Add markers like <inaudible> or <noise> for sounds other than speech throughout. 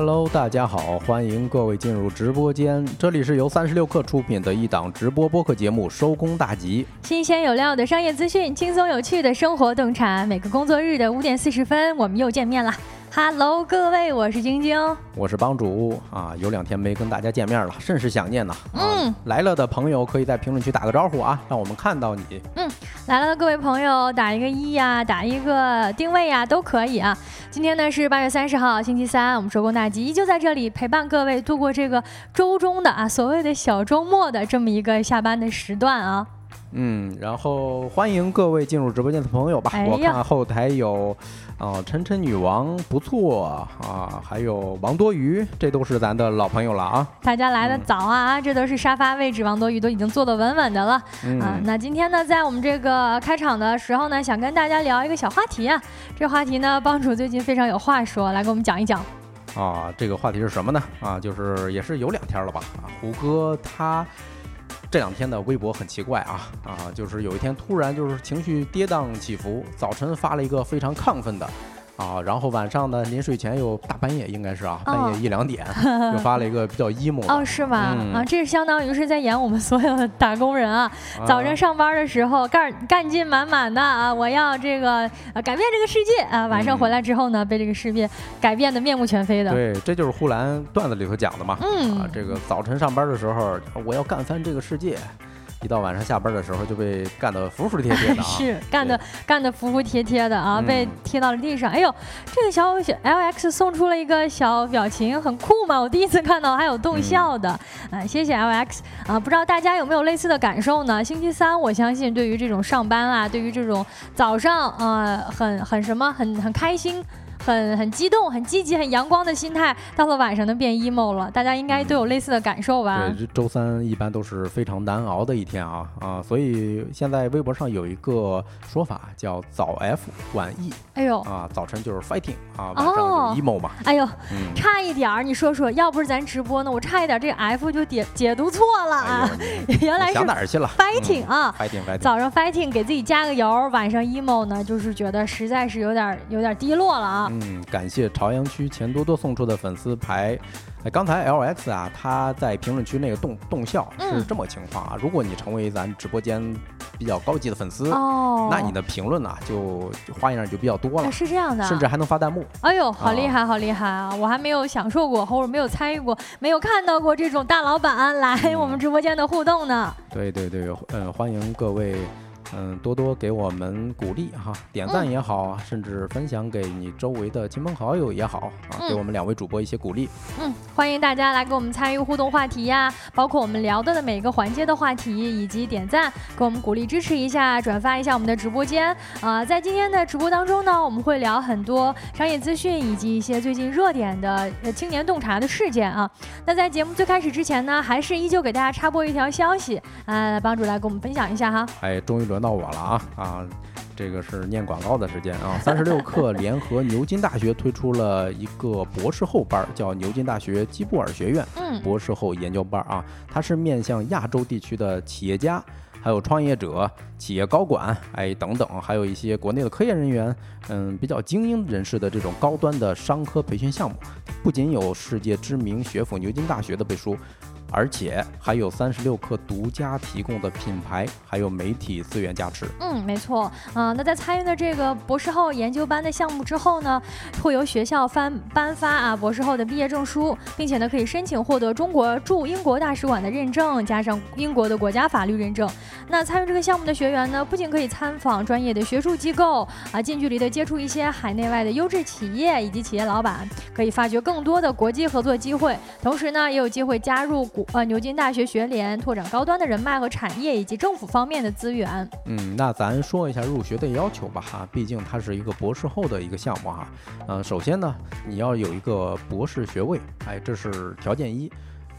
Hello，大家好，欢迎各位进入直播间。这里是由三十六氪出品的一档直播播客节目《收工大吉》，新鲜有料的商业资讯，轻松有趣的生活洞察。每个工作日的五点四十分，我们又见面了。Hello，各位，我是晶晶，我是帮主啊，有两天没跟大家见面了，甚是想念呐。嗯，来了的朋友可以在评论区打个招呼啊，让我们看到你。嗯，来了的各位朋友，打一个一呀，打一个定位呀，都可以啊。今天呢是八月三十号，星期三，我们收工大吉依旧在这里陪伴各位度过这个周中的啊所谓的小周末的这么一个下班的时段啊。嗯，然后欢迎各位进入直播间的朋友吧。我看后台有，啊，晨晨女王不错啊，还有王多鱼，这都是咱的老朋友了啊。大家来的早啊，这都是沙发位置，王多鱼都已经坐得稳稳的了啊。那今天呢，在我们这个开场的时候呢，想跟大家聊一个小话题啊。这话题呢，帮主最近非常有话说，来给我们讲一讲。啊，这个话题是什么呢？啊，就是也是有两天了吧？啊，胡歌他。这两天的微博很奇怪啊啊，就是有一天突然就是情绪跌宕起伏，早晨发了一个非常亢奋的。啊，然后晚上呢，临睡前又大半夜应该是啊，半夜一两点 <laughs> 又发了一个比较 emo 哦，是吗？啊，这是相当于是在演我们所有的打工人啊，早上上班的时候干干劲满满的啊，我要这个改变这个世界啊，晚上回来之后呢，被这个世界改变的面目全非的。对，这就是呼兰段子里头讲的嘛。嗯，啊，这个早晨上班的时候，我要干翻这个世界。一到晚上下班的时候就被干得服服帖帖的啊！<laughs> 是干得干得服服帖帖的啊！被贴到了地上。哎呦，这个小小 LX 送出了一个小表情，很酷嘛！我第一次看到还有动笑的。啊，谢谢 LX 啊！不知道大家有没有类似的感受呢？星期三，我相信对于这种上班啊，对于这种早上呃很很什么很很开心。很很激动、很积极、很阳光的心态，到了晚上呢变 emo 了。大家应该都有类似的感受吧？对，周三一般都是非常难熬的一天啊啊！所以现在微博上有一个说法叫“早 F 晚 E”。哎呦啊，早晨就是 fighting 啊，晚上就 emo 嘛。哎呦，差一点儿，你说说，要不是咱直播呢，我差一点这 F 就解解读错了啊！<laughs> 原来是想哪儿去了？fighting 啊，fighting fighting。早上 fighting 给自己加个油，晚上 emo 呢，就是觉得实在是有点有点低落了啊。嗯，感谢朝阳区钱多多送出的粉丝牌。哎，刚才 L X 啊，他在评论区那个动动效是这么情况啊。如果你成为咱直播间比较高级的粉丝，哦，那你的评论呢就花样就比较多了，是这样的，甚至还能发弹幕。哎呦，好厉害，好厉害啊！我还没有享受过，或者没有参与过，没有看到过这种大老板来我们直播间的互动呢。对对对，嗯，欢迎各位。嗯，多多给我们鼓励哈，点赞也好，甚至分享给你周围的亲朋好友也好啊，给我们两位主播一些鼓励。嗯，欢迎大家来跟我们参与互动话题呀，包括我们聊到的每个环节的话题，以及点赞给我们鼓励支持一下，转发一下我们的直播间啊。在今天的直播当中呢，我们会聊很多商业资讯以及一些最近热点的青年洞察的事件啊。那在节目最开始之前呢，还是依旧给大家插播一条消息啊，帮主来给我们分享一下哈。哎，终于轮。轮到我了啊啊！这个是念广告的时间啊！三十六 <laughs> 氪联合牛津大学推出了一个博士后班，叫牛津大学基布尔学院博士后研究班啊。它是面向亚洲地区的企业家、还有创业者、企业高管哎等等，还有一些国内的科研人员，嗯，比较精英人士的这种高端的商科培训项目。不仅有世界知名学府牛津大学的背书。而且还有三十六氪独家提供的品牌，还有媒体资源加持。嗯，没错。啊，那在参与了这个博士后研究班的项目之后呢，会由学校颁颁发啊博士后的毕业证书，并且呢可以申请获得中国驻英国大使馆的认证，加上英国的国家法律认证。那参与这个项目的学员呢，不仅可以参访专业的学术机构啊，近距离的接触一些海内外的优质企业以及企业老板，可以发掘更多的国际合作机会。同时呢，也有机会加入。呃，牛津大学学联拓展高端的人脉和产业以及政府方面的资源。嗯，那咱说一下入学的要求吧哈，毕竟它是一个博士后的一个项目哈。嗯，首先呢，你要有一个博士学位，哎，这是条件一。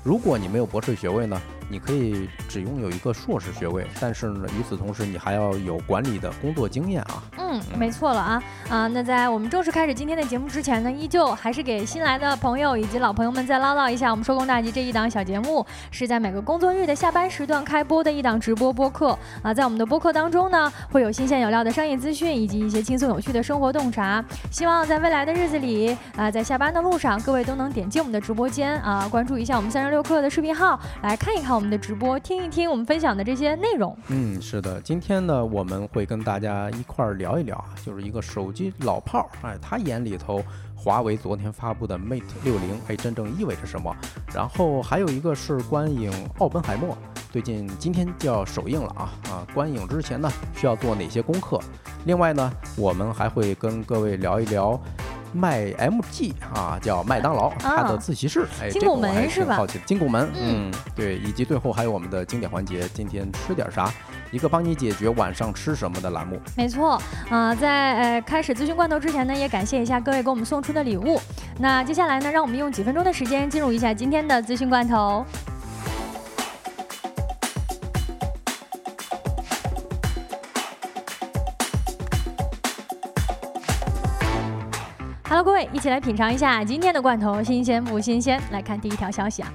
如果你没有博士学位呢，你可以只拥有一个硕士学位，但是呢，与此同时，你还要有管理的工作经验啊。嗯，没错了啊啊！那在我们正式开始今天的节目之前呢，依旧还是给新来的朋友以及老朋友们再唠叨一下，我们收工大吉这一档小节目是在每个工作日的下班时段开播的一档直播播客啊。在我们的播客当中呢，会有新鲜有料的商业资讯以及一些轻松有趣的生活洞察。希望在未来的日子里啊，在下班的路上，各位都能点进我们的直播间啊，关注一下我们三十六课的视频号，来看一看我们的直播，听一听我们分享的这些内容。嗯，是的，今天呢，我们会跟大家一块儿聊。一聊啊，就是一个手机老炮儿，哎，他眼里头华为昨天发布的 Mate 六零，哎，真正意味着什么？然后还有一个是观影《奥本海默》，最近今天就要首映了啊啊！观影之前呢，需要做哪些功课？另外呢，我们还会跟各位聊一聊。麦 MG 啊，叫麦当劳，它的自习室，哎，这个我还挺好奇。金拱门，嗯，对，以及最后还有我们的经典环节，今天吃点啥？一个帮你解决晚上吃什么的栏目。没错，啊，在呃开始咨询罐头之前呢，也感谢一下各位给我们送出的礼物。那接下来呢，让我们用几分钟的时间进入一下今天的咨询罐头。一起来品尝一下今天的罐头，新鲜不新鲜？来看第一条消息啊。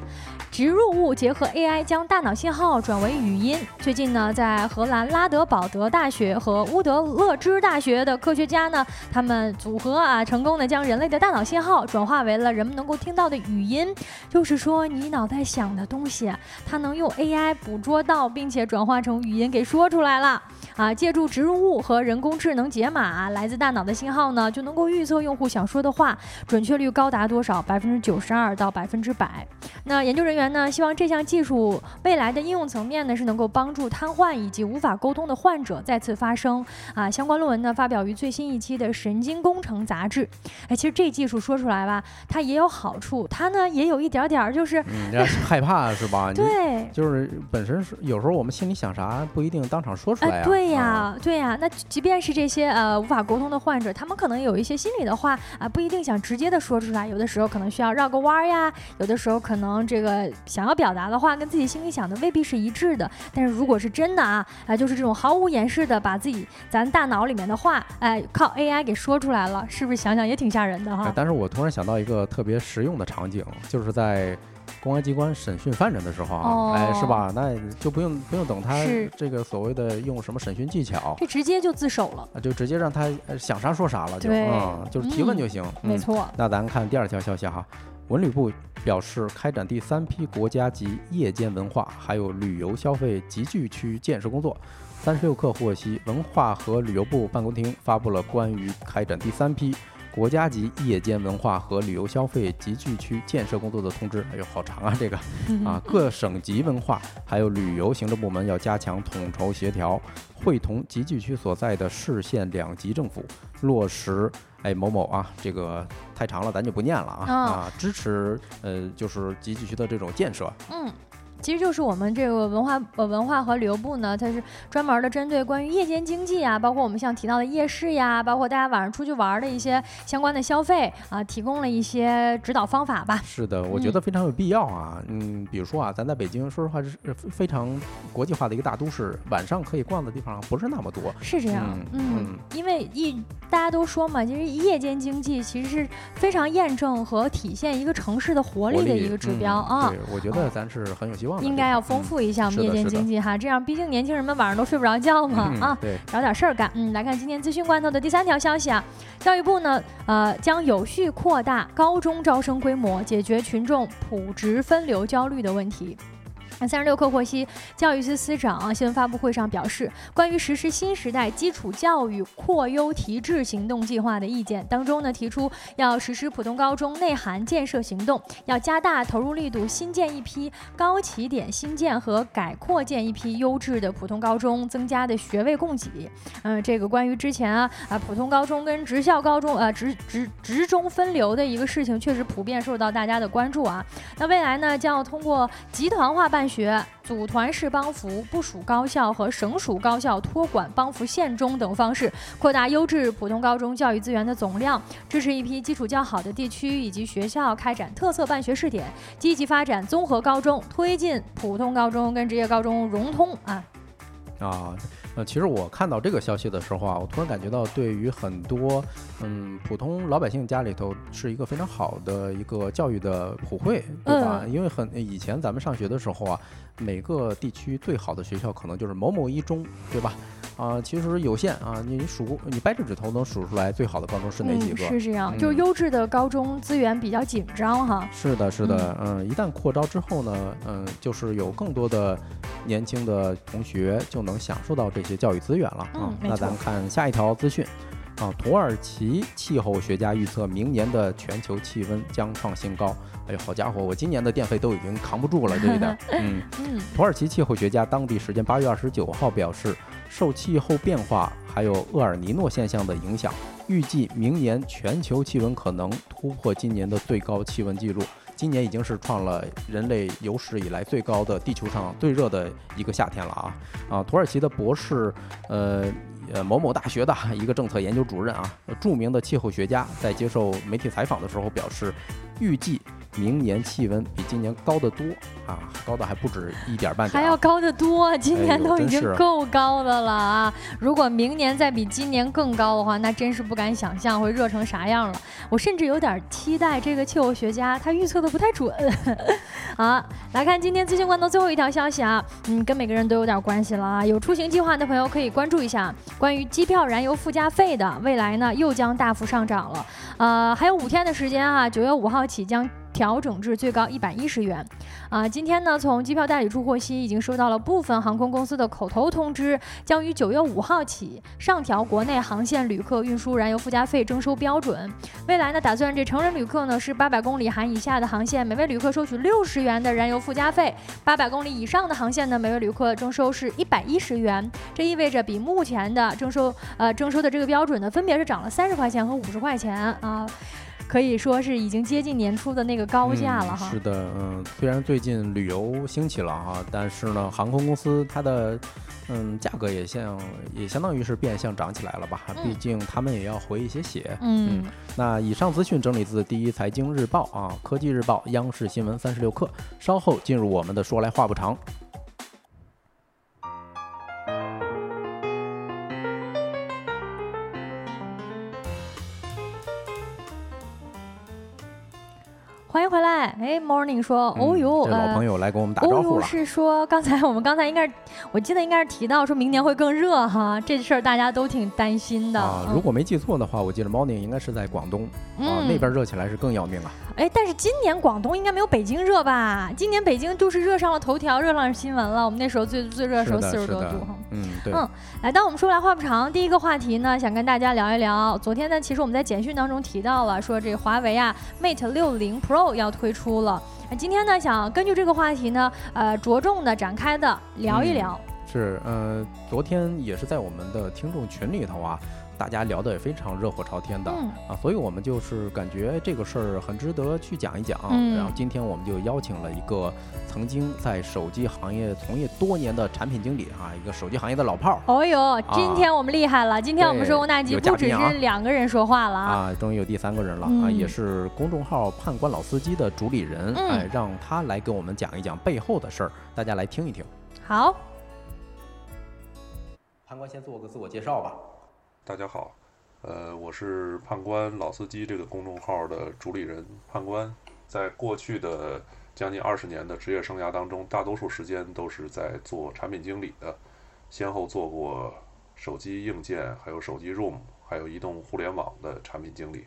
植入物结合 AI 将大脑信号转为语音。最近呢，在荷兰拉德堡德大学和乌德勒支大学的科学家呢，他们组合啊，成功的将人类的大脑信号转化为了人们能够听到的语音。就是说，你脑袋想的东西，它能用 AI 捕捉到，并且转化成语音给说出来了。啊，借助植入物和人工智能解码来自大脑的信号呢，就能够预测用户想说的话，准确率高达多少？百分之九十二到百分之百。那研究人员呢，希望这项技术未来的应用层面呢，是能够帮助瘫痪以及无法沟通的患者再次发声。啊，相关论文呢发表于最新一期的《神经工程》杂志。哎，其实这技术说出来吧，它也有好处，它呢也有一点点儿就是，嗯，害怕是吧？<laughs> 对，就是本身是有时候我们心里想啥不一定当场说出来啊。对呀，对呀。那即便是这些呃无法沟通的患者，他们可能有一些心里的话啊，不一定想直接的说出来，有的时候可能需要绕个弯儿呀，有的时候可能。这个想要表达的话跟自己心里想的未必是一致的，但是如果是真的啊，啊，就是这种毫无掩饰的把自己咱大脑里面的话，哎，靠 AI 给说出来了，是不是想想也挺吓人的哈？但是我突然想到一个特别实用的场景，就是在公安机关审讯犯人的时候啊，哎，是吧？那就不用不用等他这个所谓的用什么审讯技巧，这直接就自首了，就直接让他想啥说啥了，就嗯，就是提问就行，没错。那咱看第二条消息哈。文旅部表示，开展第三批国家级夜间文化还有旅游消费集聚区建设工作。三十六氪获悉，文化和旅游部办公厅发布了关于开展第三批国家级夜间文化和旅游消费集聚区建设工作的通知。哎呦，好长啊，这个啊，各省级文化还有旅游行政部门要加强统筹协调，会同集聚区所在的市县两级政府落实。哎，某某啊，这个太长了，咱就不念了啊啊！支持呃，就是集聚区的这种建设。嗯。其实就是我们这个文化呃文化和旅游部呢，它是专门的针对关于夜间经济啊，包括我们像提到的夜市呀，包括大家晚上出去玩的一些相关的消费啊，提供了一些指导方法吧。是的，我觉得非常有必要啊。嗯，比如说啊，咱在北京，说实话是非常国际化的一个大都市，晚上可以逛的地方不是那么多。是这样，嗯，因为一大家都说嘛，其实夜间经济其实是非常验证和体现一个城市的活力的一个指标啊。对，我觉得咱是很有希望。应该要丰富一下我们夜间经济哈，这样毕竟年轻人们晚上都睡不着觉嘛啊，找点事儿干。嗯，来看今天资讯罐头的第三条消息啊，教育部呢呃将有序扩大高中招生规模，解决群众普职分流焦虑的问题。三十六氪获悉，教育司司长新闻发布会上表示，关于实施新时代基础教育扩优提质行动计划的意见当中呢，提出要实施普通高中内涵建设行动，要加大投入力度，新建一批高起点新建和改扩建一批优质的普通高中，增加的学位供给。嗯，这个关于之前啊啊普通高中跟职校高中呃职职职中分流的一个事情，确实普遍受到大家的关注啊。那未来呢，将要通过集团化办。学、组团式帮扶、部署高校和省属高校托管帮扶县中等方式，扩大优质普通高中教育资源的总量，支持一批基础较好的地区以及学校开展特色办学试点，积极发展综合高中，推进普通高中跟职业高中融通啊。啊，呃，其实我看到这个消息的时候啊，我突然感觉到，对于很多嗯普通老百姓家里头是一个非常好的一个教育的普惠，对吧？因为很以前咱们上学的时候啊，每个地区最好的学校可能就是某某一中，对吧？啊，其实有限啊，你数你掰着指头能数出来最好的高中是哪几个？是这样，就是优质的高中资源比较紧张哈。是的，是的，嗯，一旦扩招之后呢，嗯，就是有更多的年轻的同学就能享受到这些教育资源了啊。那咱们看下一条资讯。啊，土耳其气候学家预测明年的全球气温将创新高。哎呦，好家伙，我今年的电费都已经扛不住了这一点。<laughs> 嗯嗯，土耳其气候学家当地时间八月二十九号表示，受气候变化还有厄尔尼诺现象的影响，预计明年全球气温可能突破今年的最高气温记录。今年已经是创了人类有史以来最高的地球上最热的一个夏天了啊！啊，土耳其的博士，呃。呃，某某大学的一个政策研究主任啊，著名的气候学家在接受媒体采访的时候表示，预计。明年气温比今年高得多啊，高的还不止一点半点，还要高得多。今年都已经够高的了啊！如果明年再比今年更高的话，那真是不敢想象会热成啥样了。我甚至有点期待这个气候学家，他预测的不太准。<laughs> 好，来看今天资讯官的最后一条消息啊，嗯，跟每个人都有点关系了啊。有出行计划的朋友可以关注一下，关于机票燃油附加费的，未来呢又将大幅上涨了。呃，还有五天的时间啊，九月五号起将。调整至最高一百一十元，啊，今天呢，从机票代理处获悉，已经收到了部分航空公司的口头通知，将于九月五号起上调国内航线旅客运输燃油附加费征收标准。未来呢，打算这成人旅客呢是八百公里含以下的航线，每位旅客收取六十元的燃油附加费；八百公里以上的航线呢，每位旅客征收是一百一十元。这意味着比目前的征收呃征收的这个标准呢，分别是涨了三十块钱和五十块钱啊。可以说是已经接近年初的那个高价了哈。是的，嗯，虽然最近旅游兴起了哈，但是呢，航空公司它的嗯价格也像也相当于是变相涨起来了吧？毕竟他们也要回一些血。嗯。那以上资讯整理自第一财经日报啊，科技日报，央视新闻三十六课。稍后进入我们的说来话不长。欢迎回来，哎，Morning 说，哦呦，老朋友来给我们打招呼了。是说刚才我们刚才应该，我记得应该是提到说明年会更热哈，这事儿大家都挺担心的。啊，如果没记错的话，我记得 Morning 应该是在广东啊，那边热起来是更要命啊。哎，但是今年广东应该没有北京热吧？今年北京就是热上了头条，热上了新闻了。我们那时候最最热的时候四十多度哈。嗯，对。嗯，来，当我们说来话不长，第一个话题呢，想跟大家聊一聊。昨天呢，其实我们在简讯当中提到了，说这华为啊，Mate 六零 Pro 要推出了。今天呢，想根据这个话题呢，呃，着重的展开的聊一聊。是，呃，昨天也是在我们的听众群里头啊。大家聊得也非常热火朝天的啊，所以我们就是感觉这个事儿很值得去讲一讲。然后今天我们就邀请了一个曾经在手机行业从业多年的产品经理啊，一个手机行业的老炮儿。哦呦，今天我们厉害了！今天我们收工大吉不只是两个人说话了啊，终于有第三个人了啊，也是公众号“判官老司机”的主理人，哎，让他来跟我们讲一讲背后的事儿，大家来听一听。好，判官先做个自我介绍吧。大家好，呃，我是判官老司机这个公众号的主理人判官，在过去的将近二十年的职业生涯当中，大多数时间都是在做产品经理的，先后做过手机硬件、还有手机 ROM、还有移动互联网的产品经理，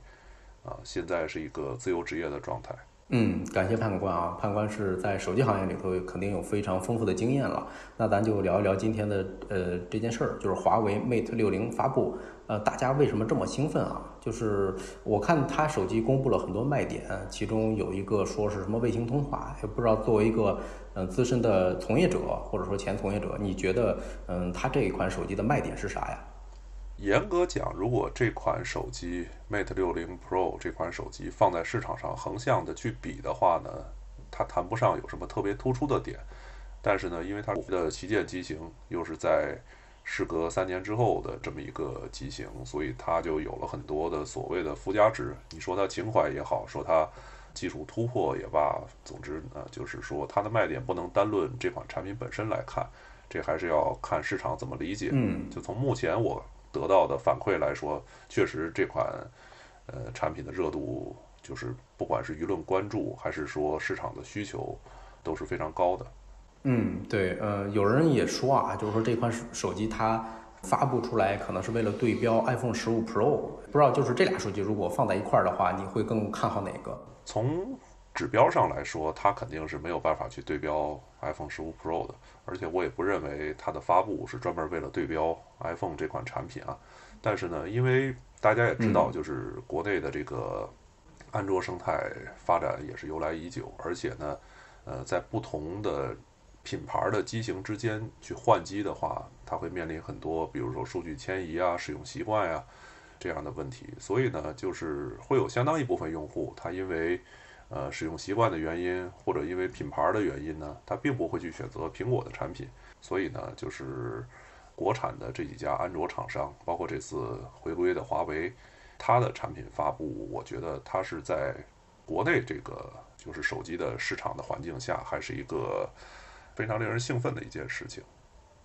啊，现在是一个自由职业的状态。嗯，感谢判官啊，判官是在手机行业里头肯定有非常丰富的经验了。那咱就聊一聊今天的呃这件事儿，就是华为 Mate 六零发布，呃，大家为什么这么兴奋啊？就是我看他手机公布了很多卖点，其中有一个说是什么卫星通话，也不知道作为一个嗯资深的从业者或者说前从业者，你觉得嗯他这一款手机的卖点是啥呀？严格讲，如果这款手机 Mate 六零 Pro 这款手机放在市场上横向的去比的话呢，它谈不上有什么特别突出的点。但是呢，因为它的旗舰机型又是在时隔三年之后的这么一个机型，所以它就有了很多的所谓的附加值。你说它情怀也好，说它技术突破也罢，总之呢，就是说它的卖点不能单论这款产品本身来看，这还是要看市场怎么理解。嗯，就从目前我得到的反馈来说，确实这款呃产品的热度，就是不管是舆论关注还是说市场的需求，都是非常高的。嗯，对，呃，有人也说啊，就是说这款手手机它发布出来可能是为了对标 iPhone 十五 Pro，不知道就是这俩手机如果放在一块儿的话，你会更看好哪个？从指标上来说，它肯定是没有办法去对标 iPhone 十五 Pro 的，而且我也不认为它的发布是专门为了对标 iPhone 这款产品啊。但是呢，因为大家也知道，就是国内的这个安卓生态发展也是由来已久，而且呢，呃，在不同的品牌的机型之间去换机的话，它会面临很多，比如说数据迁移啊、使用习惯呀这样的问题。所以呢，就是会有相当一部分用户，他因为呃使用习惯的原因，或者因为品牌的原因呢，他并不会去选择苹果的产品。所以呢，就是国产的这几家安卓厂商，包括这次回归的华为，它的产品发布，我觉得它是在国内这个就是手机的市场的环境下，还是一个。非常令人兴奋的一件事情，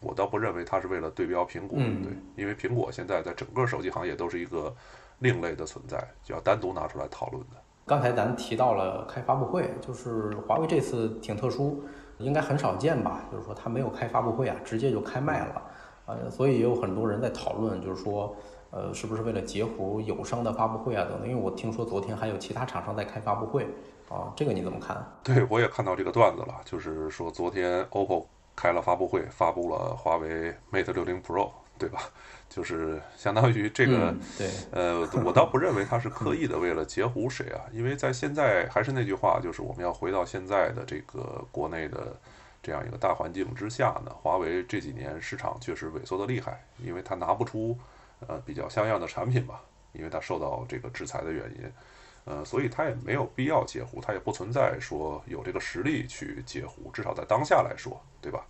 我倒不认为它是为了对标苹果，对，因为苹果现在在整个手机行业都是一个另类的存在，就要单独拿出来讨论的。刚才咱提到了开发布会，就是华为这次挺特殊，应该很少见吧？就是说它没有开发布会啊，直接就开卖了，呃，所以也有很多人在讨论，就是说，呃，是不是为了截胡友商的发布会啊等等？因为我听说昨天还有其他厂商在开发布会。啊，这个你怎么看？对我也看到这个段子了，就是说昨天 OPPO 开了发布会，发布了华为 Mate 60 Pro，对吧？就是相当于这个，对，呃，我倒不认为他是刻意的为了截胡谁啊，因为在现在还是那句话，就是我们要回到现在的这个国内的这样一个大环境之下呢，华为这几年市场确实萎缩的厉害，因为它拿不出呃比较像样的产品吧，因为它受到这个制裁的原因。呃，所以它也没有必要截胡，它也不存在说有这个实力去截胡，至少在当下来说，对吧？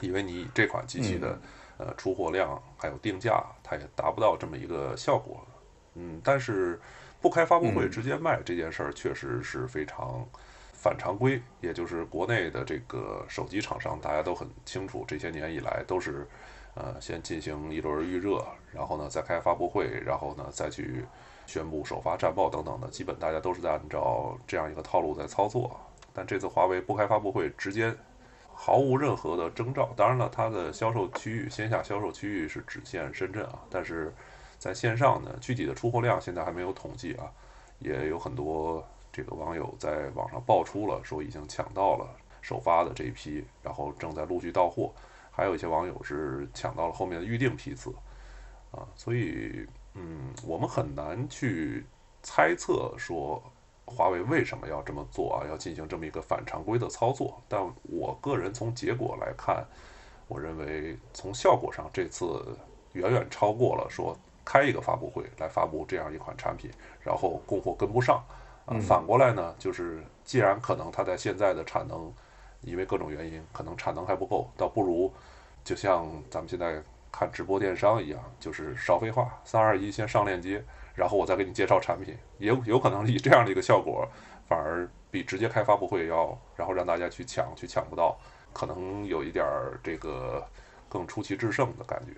因为你这款机器的呃出货量还有定价，它也达不到这么一个效果。嗯，但是不开发布会直接卖这件事儿，确实是非常反常规。也就是国内的这个手机厂商，大家都很清楚，这些年以来都是呃先进行一轮预热，然后呢再开发布会，然后呢再去。宣布首发战报等等的，基本大家都是在按照这样一个套路在操作。但这次华为不开发布会，直接毫无任何的征兆。当然了，它的销售区域，线下销售区域是只限深圳啊。但是在线上呢，具体的出货量现在还没有统计啊。也有很多这个网友在网上爆出了，说已经抢到了首发的这一批，然后正在陆续到货。还有一些网友是抢到了后面的预定批次啊，所以。嗯，我们很难去猜测说华为为什么要这么做啊，要进行这么一个反常规的操作。但我个人从结果来看，我认为从效果上，这次远远超过了说开一个发布会来发布这样一款产品，然后供货跟不上啊。反过来呢，就是既然可能它在现在的产能，因为各种原因，可能产能还不够，倒不如就像咱们现在。看直播电商一样，就是少废话，三二一，先上链接，然后我再给你介绍产品，也有可能以这样的一个效果，反而比直接开发布会要，然后让大家去抢，去抢不到，可能有一点儿这个更出奇制胜的感觉。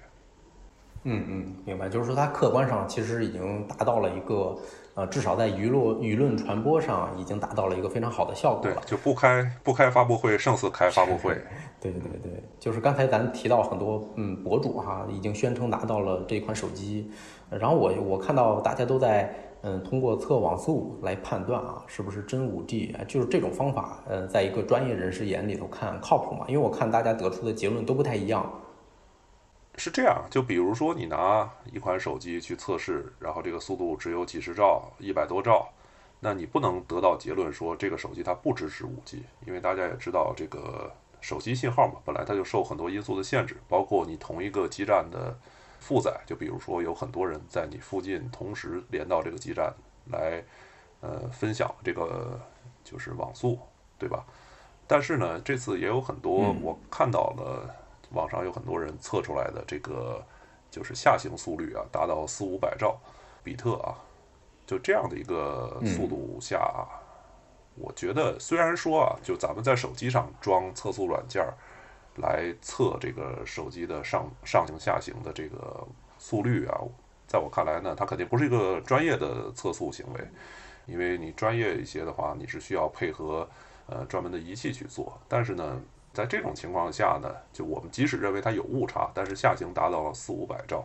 嗯嗯，明白，就是说它客观上其实已经达到了一个，呃，至少在舆论舆论传播上已经达到了一个非常好的效果了。就不开不开发布会，胜似开发布会。对对对对，就是刚才咱提到很多嗯博主哈，已经宣称拿到了这款手机，然后我我看到大家都在嗯通过测网速来判断啊是不是真五 G，就是这种方法，呃，在一个专业人士眼里头看靠谱吗？因为我看大家得出的结论都不太一样。是这样，就比如说你拿一款手机去测试，然后这个速度只有几十兆、一百多兆，那你不能得到结论说这个手机它不支持 5G，因为大家也知道这个手机信号嘛，本来它就受很多因素的限制，包括你同一个基站的负载，就比如说有很多人在你附近同时连到这个基站来，呃，分享这个就是网速，对吧？但是呢，这次也有很多我看到了网上有很多人测出来的这个就是下行速率啊，达到四五百兆比特啊，就这样的一个速度下，啊我觉得虽然说啊，就咱们在手机上装测速软件来测这个手机的上上行下行的这个速率啊，在我看来呢，它肯定不是一个专业的测速行为，因为你专业一些的话，你是需要配合。呃，专门的仪器去做，但是呢，在这种情况下呢，就我们即使认为它有误差，但是下行达到了四五百兆，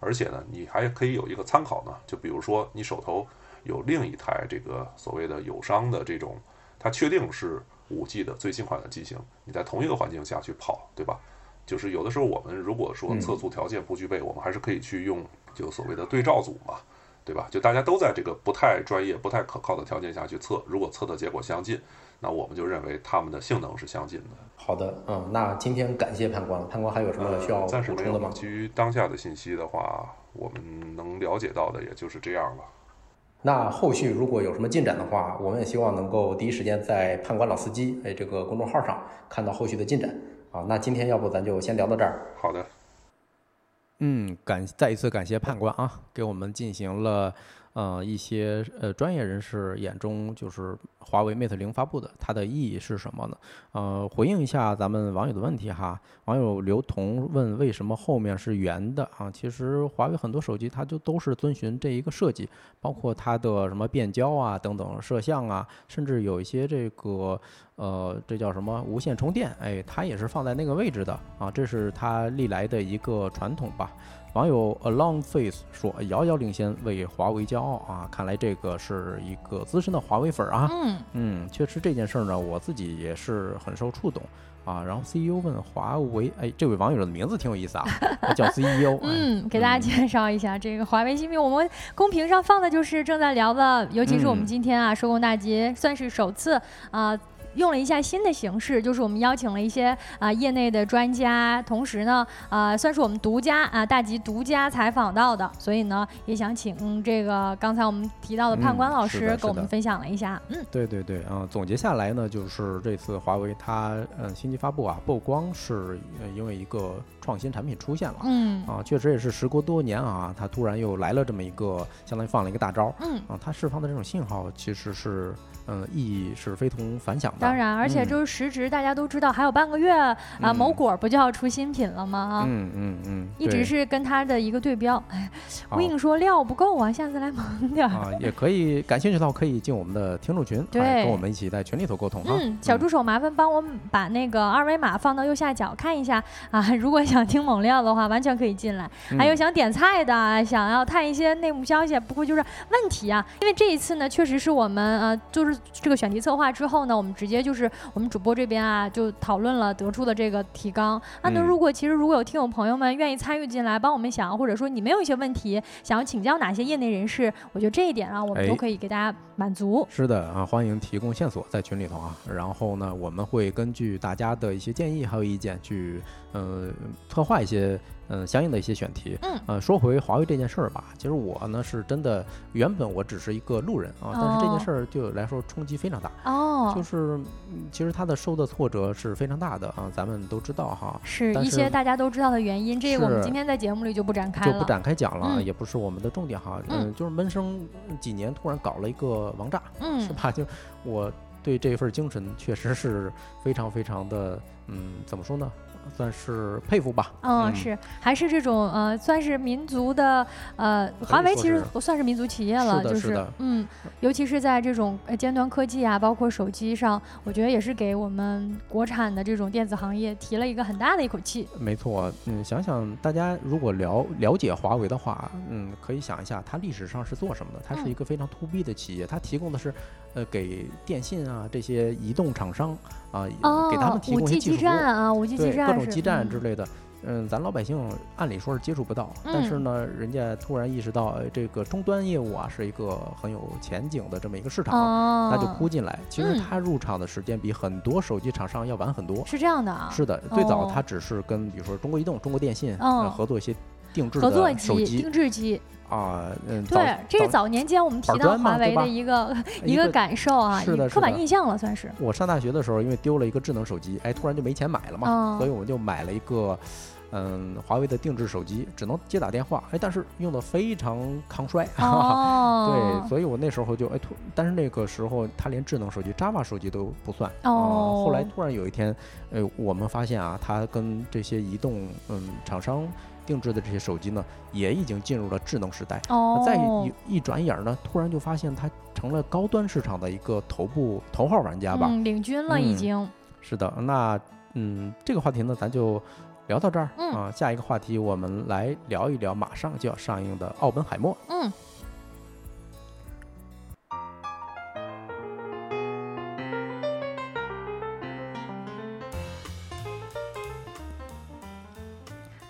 而且呢，你还可以有一个参考呢，就比如说你手头有另一台这个所谓的友商的这种，它确定是五 G 的最新款的机型，你在同一个环境下去跑，对吧？就是有的时候我们如果说测速条件不具备，我们还是可以去用就所谓的对照组嘛，对吧？就大家都在这个不太专业、不太可靠的条件下去测，如果测的结果相近。那我们就认为它们的性能是相近的。好的，嗯，那今天感谢判官，判官还有什么需要暂时没有吗？基于当下的信息的话，我们能了解到的也就是这样了。那后续如果有什么进展的话，我们也希望能够第一时间在判官老司机哎这个公众号上看到后续的进展啊。那今天要不咱就先聊到这儿。好的。嗯，感再一次感谢判官啊，给我们进行了。呃，一些呃专业人士眼中，就是华为 Mate 零发布的，它的意义是什么呢？呃，回应一下咱们网友的问题哈。网友刘同问为什么后面是圆的啊？其实华为很多手机它就都是遵循这一个设计，包括它的什么变焦啊等等摄像啊，甚至有一些这个呃这叫什么无线充电，哎，它也是放在那个位置的啊，这是它历来的一个传统吧。网友 a long face 说：“遥遥领先，为华为骄傲啊！看来这个是一个资深的华为粉啊。嗯嗯，确实这件事儿呢，我自己也是很受触动啊。然后 CEO 问华为，哎，这位网友的名字挺有意思啊，<laughs> 叫 CEO。嗯，给大家介绍一下这个华为新品，我们公屏上放的就是正在聊的，尤其是我们今天啊，收工大吉算是首次啊。”用了一下新的形式，就是我们邀请了一些啊业内的专家，同时呢，啊算是我们独家啊大吉独家采访到的，所以呢，也想请这个刚才我们提到的判官老师给我们分享了一下。嗯，对对对，啊，总结下来呢，就是这次华为它嗯新机发布啊，不光是因为一个创新产品出现了，嗯，啊，确实也是时隔多年啊，它突然又来了这么一个，相当于放了一个大招，嗯，啊，它释放的这种信号其实是。嗯，意义是非同凡响的。当然，而且就是时值，大家都知道还有半个月啊，某果不就要出新品了吗？嗯嗯嗯，一直是跟它的一个对标。哎，我跟你说料不够啊，下次来猛点啊。也可以，感兴趣的话可以进我们的听众群，对，跟我们一起在群里头沟通哈。嗯，小助手麻烦帮我把那个二维码放到右下角看一下啊。如果想听猛料的话，完全可以进来。还有想点菜的，想要探一些内幕消息，不过就是问题啊，因为这一次呢，确实是我们呃，就是。这个选题策划之后呢，我们直接就是我们主播这边啊，就讨论了得出的这个提纲啊。那如果其实如果有听友朋友们愿意参与进来帮我们想，或者说你们有一些问题想要请教哪些业内人士，我觉得这一点啊，我们都可以给大家满足。是的啊，欢迎提供线索在群里头啊。然后呢，我们会根据大家的一些建议还有意见去呃策划一些。嗯，相应的一些选题。嗯，呃，说回华为这件事儿吧，其实我呢是真的，原本我只是一个路人啊，但是这件事儿对我来说冲击非常大。哦，就是其实他的受的挫折是非常大的啊，咱们都知道哈。是一些大家都知道的原因，这个我们今天在节目里就不展开了，就不展开讲了，也不是我们的重点哈。嗯，就是闷声几年，突然搞了一个王炸，嗯，是吧？<laughs> 就我对这份精神确实是非常非常的，嗯，怎么说呢？算是佩服吧。嗯，是，还是这种呃，算是民族的呃，华为其实不算是民族企业了，就是嗯，尤其是在这种尖端科技啊，包括手机上，我觉得也是给我们国产的这种电子行业提了一个很大的一口气。没错，嗯，想想大家如果了了解华为的话，嗯，可以想一下它历史上是做什么的？它是一个非常 to B 的企业，它提供的是。呃，给电信啊这些移动厂商啊，给他们提供一些技术基站啊，五 G 基站，各种基站之类的。嗯，咱老百姓按理说是接触不到，但是呢，人家突然意识到这个终端业务啊是一个很有前景的这么一个市场，那就扑进来。其实他入场的时间比很多手机厂商要晚很多。是这样的啊？是的，最早他只是跟比如说中国移动、中国电信合作一些。定制合作机、定制机。啊，嗯，对，这是早年间我们提到华为的一个 <laughs> 一个感受啊，是的，刻板印象了，算是。我上大学的时候，因为丢了一个智能手机，哎，突然就没钱买了嘛，所以我就买了一个，嗯，华为的定制手机，只能接打电话，哎，但是用的非常抗摔，<laughs> 对，所以我那时候就哎突，但是那个时候它连智能手机、Java 手机都不算，哦，后来突然有一天，呃，我们发现啊，它跟这些移动嗯厂商。定制的这些手机呢，也已经进入了智能时代。哦，再一一转眼呢，突然就发现它成了高端市场的一个头部头号玩家吧，嗯领军了已经。是的，那嗯，这个话题呢，咱就聊到这儿啊。下一个话题，我们来聊一聊马上就要上映的《奥本海默》。嗯。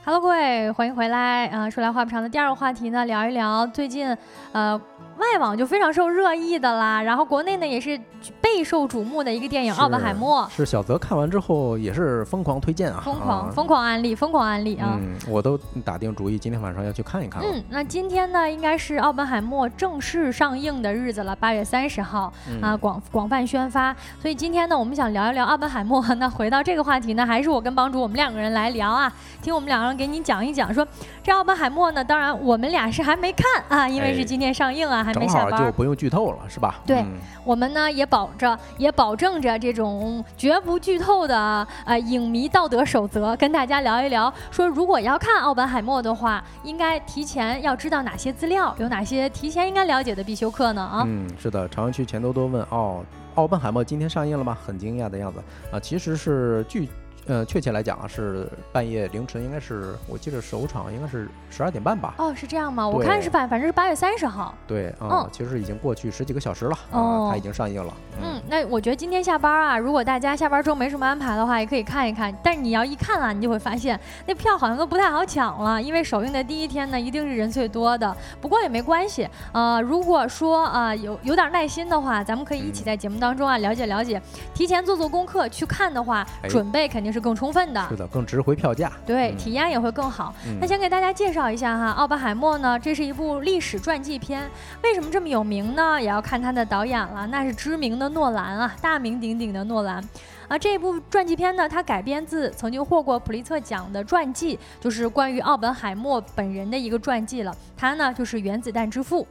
Hello，各位，欢迎回来啊！说来话不长的第二个话题呢，聊一聊最近，呃。外网就非常受热议的啦，然后国内呢也是备受瞩目的一个电影《奥本海默》。是小泽看完之后也是疯狂推荐啊，疯狂疯狂安利，疯狂安利啊！嗯，我都打定主意今天晚上要去看一看。嗯，那今天呢应该是《奥本海默》正式上映的日子了，八月三十号啊，广广泛宣发。所以今天呢我们想聊一聊《奥本海默》。那回到这个话题呢，还是我跟帮主我们两个人来聊啊，听我们两个人给你讲一讲，说这《奥本海默》呢，当然我们俩是还没看啊，因为是今天上映啊。正好就不用剧透了，是吧？对，我们呢也保着，也保证着这种绝不剧透的呃影迷道德守则，跟大家聊一聊。说如果要看奥本海默的话，应该提前要知道哪些资料，有哪些提前应该了解的必修课呢？啊，嗯，是的，朝阳区钱多多问哦，奥本海默今天上映了吗？很惊讶的样子啊，其实是剧。呃，确切来讲啊，是半夜凌晨，应该是我记得首场应该是十二点半吧。哦，是这样吗？我看是反反正是八月三十号。对，嗯，其实已经过去十几个小时了，哦，它已经上映了。嗯，那我觉得今天下班啊，如果大家下班之后没什么安排的话，也可以看一看。但是你要一看啊，你就会发现那票好像都不太好抢了，因为首映的第一天呢，一定是人最多的。不过也没关系，呃，如果说啊有有点耐心的话，咱们可以一起在节目当中啊了解了解，提前做做功课去看的话，准备肯定是更充分的。是的，更值回票价。对，体验也会更好。那先给大家介绍一下哈，《奥本海默》呢，这是一部历史传记片。为什么这么有名呢？也要看他的导演了，那是知名的诺兰啊，大名鼎鼎的诺兰。啊，这部传记片呢，它改编自曾经获过普利策奖的传记，就是关于奥本海默本人的一个传记了。他呢，就是原子弹之父。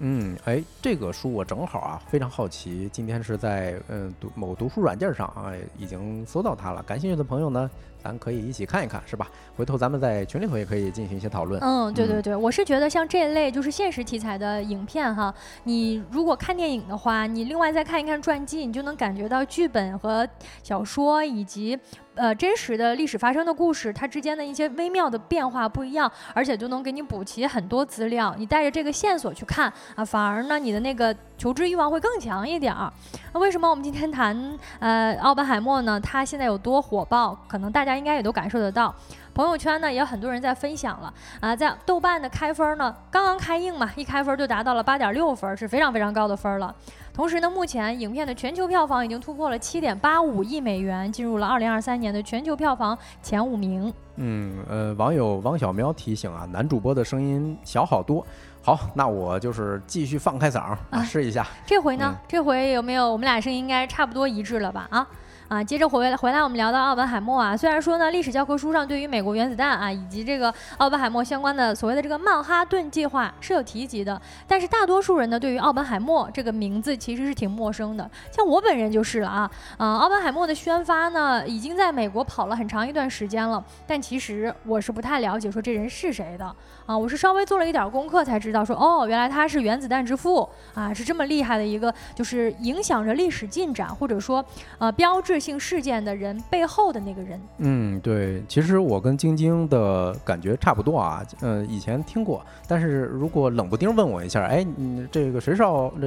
嗯，哎，这个书我正好啊，非常好奇。今天是在嗯读某读书软件上啊，已经搜到它了。感兴趣的朋友呢？咱可以一起看一看，是吧？回头咱们在群里头也可以进行一些讨论。嗯，对对对，我是觉得像这类就是现实题材的影片哈，你如果看电影的话，你另外再看一看传记，你就能感觉到剧本和小说以及呃真实的历史发生的故事，它之间的一些微妙的变化不一样，而且就能给你补齐很多资料。你带着这个线索去看啊，反而呢你的那个求知欲望会更强一点儿。那为什么我们今天谈呃奥本海默呢？他现在有多火爆？可能大家应该也都感受得到，朋友圈呢也有很多人在分享了啊，在豆瓣的开分呢，刚刚开映嘛，一开分就达到了八点六分，是非常非常高的分了。同时呢，目前影片的全球票房已经突破了七点八五亿美元，进入了二零二三年的全球票房前五名。嗯，呃，网友王小喵提醒啊，男主播的声音小好多。好，那我就是继续放开嗓啊，试一下。这回呢？这回有没有我们俩声音应该差不多一致了吧？啊？啊，接着回来回来，我们聊到奥本海默啊。虽然说呢，历史教科书上对于美国原子弹啊以及这个奥本海默相关的所谓的这个曼哈顿计划是有提及的，但是大多数人呢对于奥本海默这个名字其实是挺陌生的。像我本人就是了啊。啊，奥本海默的宣发呢已经在美国跑了很长一段时间了，但其实我是不太了解说这人是谁的啊。我是稍微做了一点功课才知道说哦，原来他是原子弹之父啊，是这么厉害的一个，就是影响着历史进展或者说呃标志。性事件的人背后的那个人，嗯，对，其实我跟晶晶的感觉差不多啊，嗯，以前听过，但是如果冷不丁问我一下，哎，你这个谁是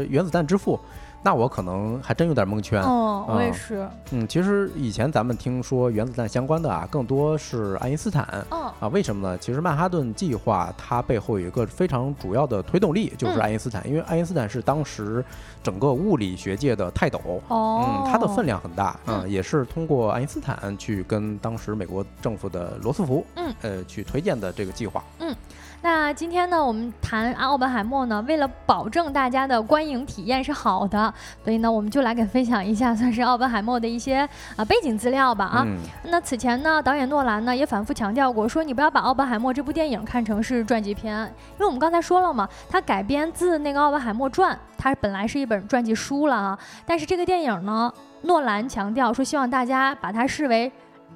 原子弹之父？那我可能还真有点蒙圈。哦，我也是。嗯，其实以前咱们听说原子弹相关的啊，更多是爱因斯坦。哦。啊，为什么呢？其实曼哈顿计划它背后有一个非常主要的推动力，就是爱因斯坦。因为爱因斯坦是当时整个物理学界的泰斗。哦。嗯，他的分量很大。嗯。也是通过爱因斯坦去跟当时美国政府的罗斯福。嗯。呃，去推荐的这个计划。嗯。那今天呢，我们谈奥本海默呢，为了保证大家的观影体验是好的，所以呢，我们就来给分享一下，算是奥本海默的一些啊背景资料吧啊。那此前呢，导演诺兰呢也反复强调过，说你不要把奥本海默这部电影看成是传记片，因为我们刚才说了嘛，它改编自那个奥本海默传，它本来是一本传记书了啊。但是这个电影呢，诺兰强调说，希望大家把它视为。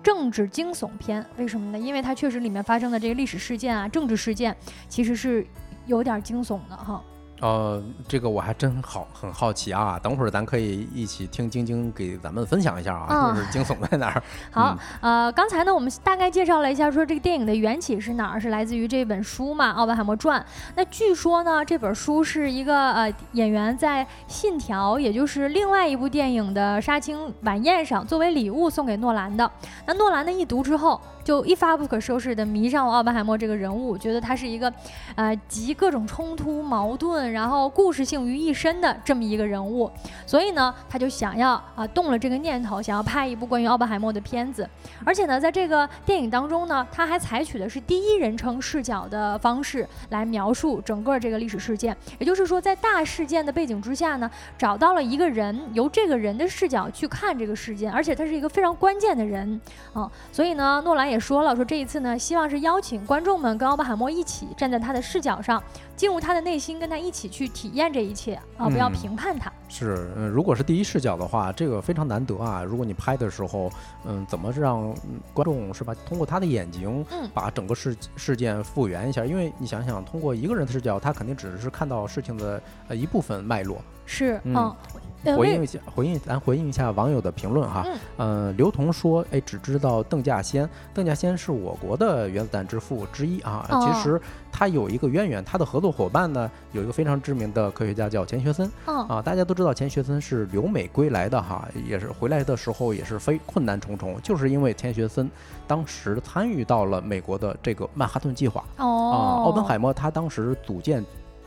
政治惊悚片，为什么呢？因为它确实里面发生的这个历史事件啊，政治事件，其实是有点惊悚的哈。呃，这个我还真好很好奇啊，<laughs> 等会儿咱可以一起听晶晶给咱们分享一下啊，就是惊悚在哪儿。<laughs> 好，呃，刚才呢我们大概介绍了一下，说这个电影的缘起是哪儿，是来自于这本书嘛，《奥本海默传》。那据说呢，这本书是一个呃演员在《信条》，也就是另外一部电影的杀青晚宴上作为礼物送给诺兰的。那诺兰呢一读之后。就一发不可收拾的迷上了奥本海默这个人物，觉得他是一个，呃，集各种冲突、矛盾，然后故事性于一身的这么一个人物。所以呢，他就想要啊，动了这个念头，想要拍一部关于奥本海默的片子。而且呢，在这个电影当中呢，他还采取的是第一人称视角的方式来描述整个这个历史事件。也就是说，在大事件的背景之下呢，找到了一个人，由这个人的视角去看这个事件，而且他是一个非常关键的人啊。所以呢，诺兰也。说了，说这一次呢，希望是邀请观众们跟奥本海默一起站在他的视角上，进入他的内心，跟他一起去体验这一切啊，不要评判他。是，嗯，如果是第一视角的话，这个非常难得啊。如果你拍的时候，嗯，怎么让观众是吧，通过他的眼睛，嗯，把整个事事件复原一下？因为你想想，通过一个人的视角，他肯定只是看到事情的呃一部分脉络。是，嗯。回应一下，回应咱回应一下网友的评论哈。嗯，刘同说，哎，只知道邓稼先，邓稼先是我国的原子弹之父之一啊。其实他有一个渊源，他的合作伙伴呢，有一个非常知名的科学家叫钱学森。啊，大家都知道钱学森是留美归来的哈，也是回来的时候也是非困难重重，就是因为钱学森当时参与到了美国的这个曼哈顿计划。哦，啊，奥本海默他当时组建。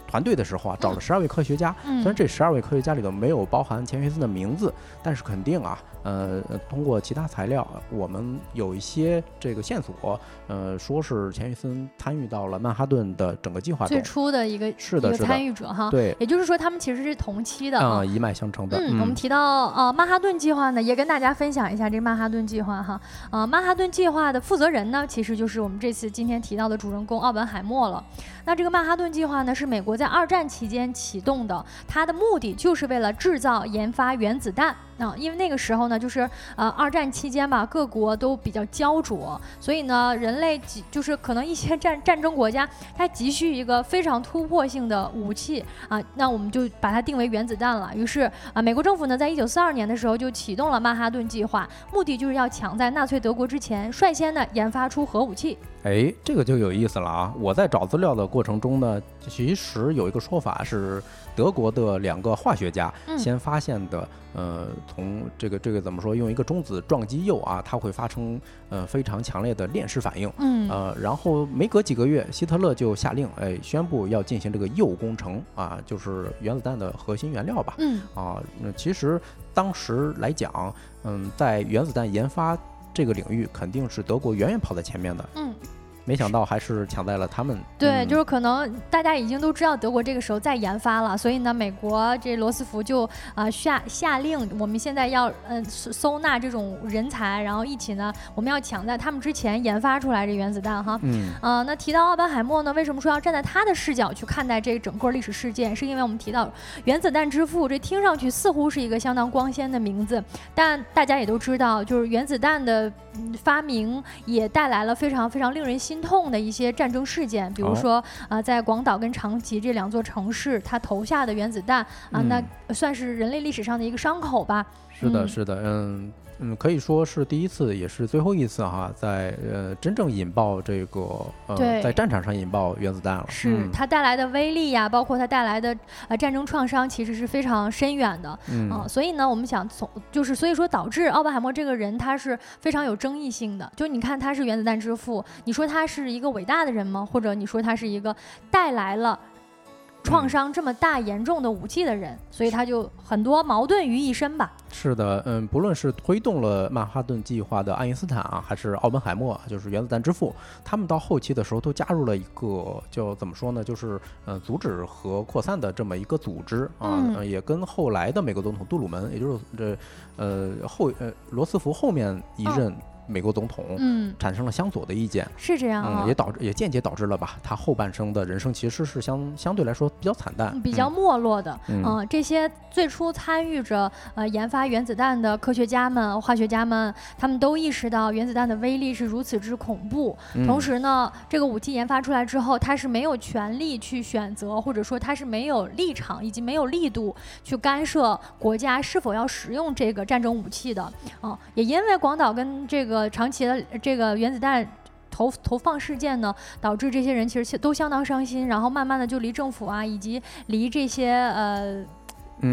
团队的时候啊，找了十二位科学家，虽然这十二位科学家里头没有包含钱学森的名字，但是肯定啊。呃，通过其他材料，我们有一些这个线索，呃，说是钱学森参与到了曼哈顿的整个计划，最初的一个是的参与者哈，对，也就是说他们其实是同期的啊，一脉相承的。嗯，我们提到呃曼哈顿计划呢，也跟大家分享一下这个曼哈顿计划哈，呃，曼哈顿计划的负责人呢，其实就是我们这次今天提到的主人公奥本海默了。那这个曼哈顿计划呢，是美国在二战期间启动的，它的目的就是为了制造研发原子弹。啊，因为那个时候呢，就是呃，二战期间吧，各国都比较焦灼，所以呢，人类急就是可能一些战 <laughs> 战争国家，它急需一个非常突破性的武器啊，那我们就把它定为原子弹了。于是啊，美国政府呢，在一九四二年的时候就启动了曼哈顿计划，目的就是要抢在纳粹德国之前，率先呢研发出核武器。哎，这个就有意思了啊！我在找资料的过程中呢，其实有一个说法是，德国的两个化学家先发现的，呃，从这个这个怎么说，用一个中子撞击铀啊，它会发生呃非常强烈的链式反应，嗯，呃，然后没隔几个月，希特勒就下令，哎，宣布要进行这个铀工程啊，就是原子弹的核心原料吧，嗯，啊，那其实当时来讲，嗯，在原子弹研发。这个领域肯定是德国远远跑在前面的。嗯。没想到还是抢在了他们。对，就是可能大家已经都知道德国这个时候在研发了，所以呢，美国这罗斯福就啊下下令，我们现在要嗯收纳这种人才，然后一起呢，我们要抢在他们之前研发出来这原子弹哈。嗯。啊，那提到奥本海默呢，为什么说要站在他的视角去看待这整个历史事件？是因为我们提到原子弹之父，这听上去似乎是一个相当光鲜的名字，但大家也都知道，就是原子弹的发明也带来了非常非常令人心。痛的一些战争事件，比如说啊，在广岛跟长崎这两座城市，他投下的原子弹啊，那算是人类历史上的一个伤口吧。是的，是的，嗯，嗯，可以说是第一次，也是最后一次哈，在呃真正引爆这个呃在战场上引爆原子弹了。是它带来的威力呀，包括它带来的呃战争创伤，其实是非常深远的。嗯，所以呢，我们想从就是所以说导致奥本海默这个人他是非常有争议性的。就你看他是原子弹之父，你说他是一个伟大的人吗？或者你说他是一个带来了？创伤这么大严重的武器的人，所以他就很多矛盾于一身吧。是的，嗯，不论是推动了曼哈顿计划的爱因斯坦啊，还是奥本海默，就是原子弹之父，他们到后期的时候都加入了一个叫怎么说呢，就是呃阻止核扩散的这么一个组织啊，也跟后来的美国总统杜鲁门，也就是这呃后呃罗斯福后面一任。美国总统嗯产生了相左的意见，是这样啊，也导致也间接导致了吧，他后半生的人生其实是相相对来说比较惨淡，比较没落的。嗯，这些最初参与着呃研发原子弹的科学家们、化学家们，他们都意识到原子弹的威力是如此之恐怖。同时呢，这个武器研发出来之后，他是没有权利去选择，或者说他是没有立场以及没有力度去干涉国家是否要使用这个战争武器的。啊，也因为广岛跟这个。呃，长期的这个原子弹投投放事件呢，导致这些人其实都相当伤心，然后慢慢的就离政府啊，以及离这些呃，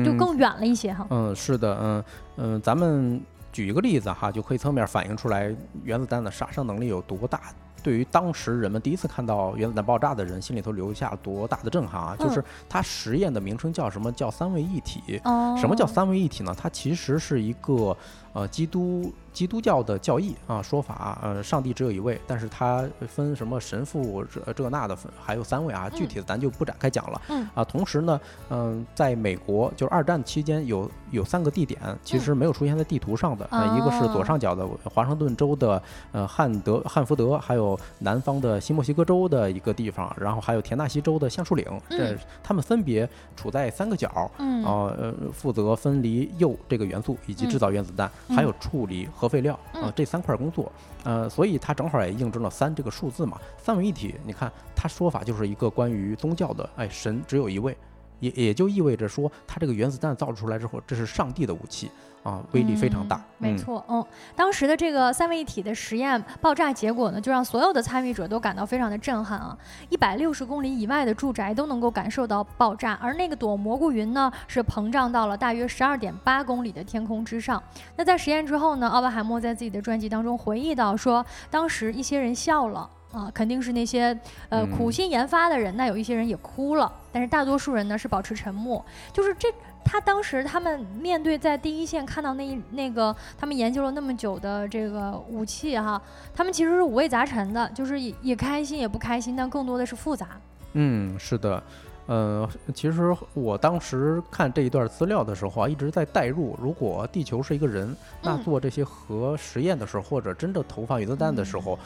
就更远了一些哈。嗯，是的，嗯嗯，咱们举一个例子哈，就可以侧面反映出来原子弹的杀伤能力有多大。对于当时人们第一次看到原子弹爆炸的人，心里头留下多大的震撼啊！就是它实验的名称叫什么？叫三位一体。什么叫三位一体呢？它其实是一个呃基督。基督教的教义啊说法，呃，上帝只有一位，但是他分什么神父这这那的分，还有三位啊，具体的咱就不展开讲了。嗯。啊，同时呢，嗯，在美国就是二战期间有有三个地点，其实没有出现在地图上的，一个是左上角的华盛顿州的呃汉德汉福德，还有南方的新墨西哥州的一个地方，然后还有田纳西州的橡树岭，这他们分别处在三个角，嗯。啊呃负责分离铀这个元素以及制造原子弹，还有处理核。核废料啊，这三块工作，呃，所以它正好也印证了三这个数字嘛，三位一体。你看，它说法就是一个关于宗教的，哎，神只有一位，也也就意味着说，它这个原子弹造出来之后，这是上帝的武器。啊，威力非常大，没错，嗯，当时的这个三位一体的实验爆炸结果呢，就让所有的参与者都感到非常的震撼啊！一百六十公里以外的住宅都能够感受到爆炸，而那个朵蘑菇云呢，是膨胀到了大约十二点八公里的天空之上。那在实验之后呢，奥本海默在自己的传记当中回忆到说，当时一些人笑了啊，肯定是那些呃苦心研发的人，那有一些人也哭了，但是大多数人呢是保持沉默，就是这。他当时他们面对在第一线看到那那个他们研究了那么久的这个武器哈，他们其实是五味杂陈的，就是也也开心也不开心，但更多的是复杂。嗯，是的，呃，其实我当时看这一段资料的时候啊，一直在代入，如果地球是一个人，那做这些核实验的时候，或者真的投放原子弹的时候。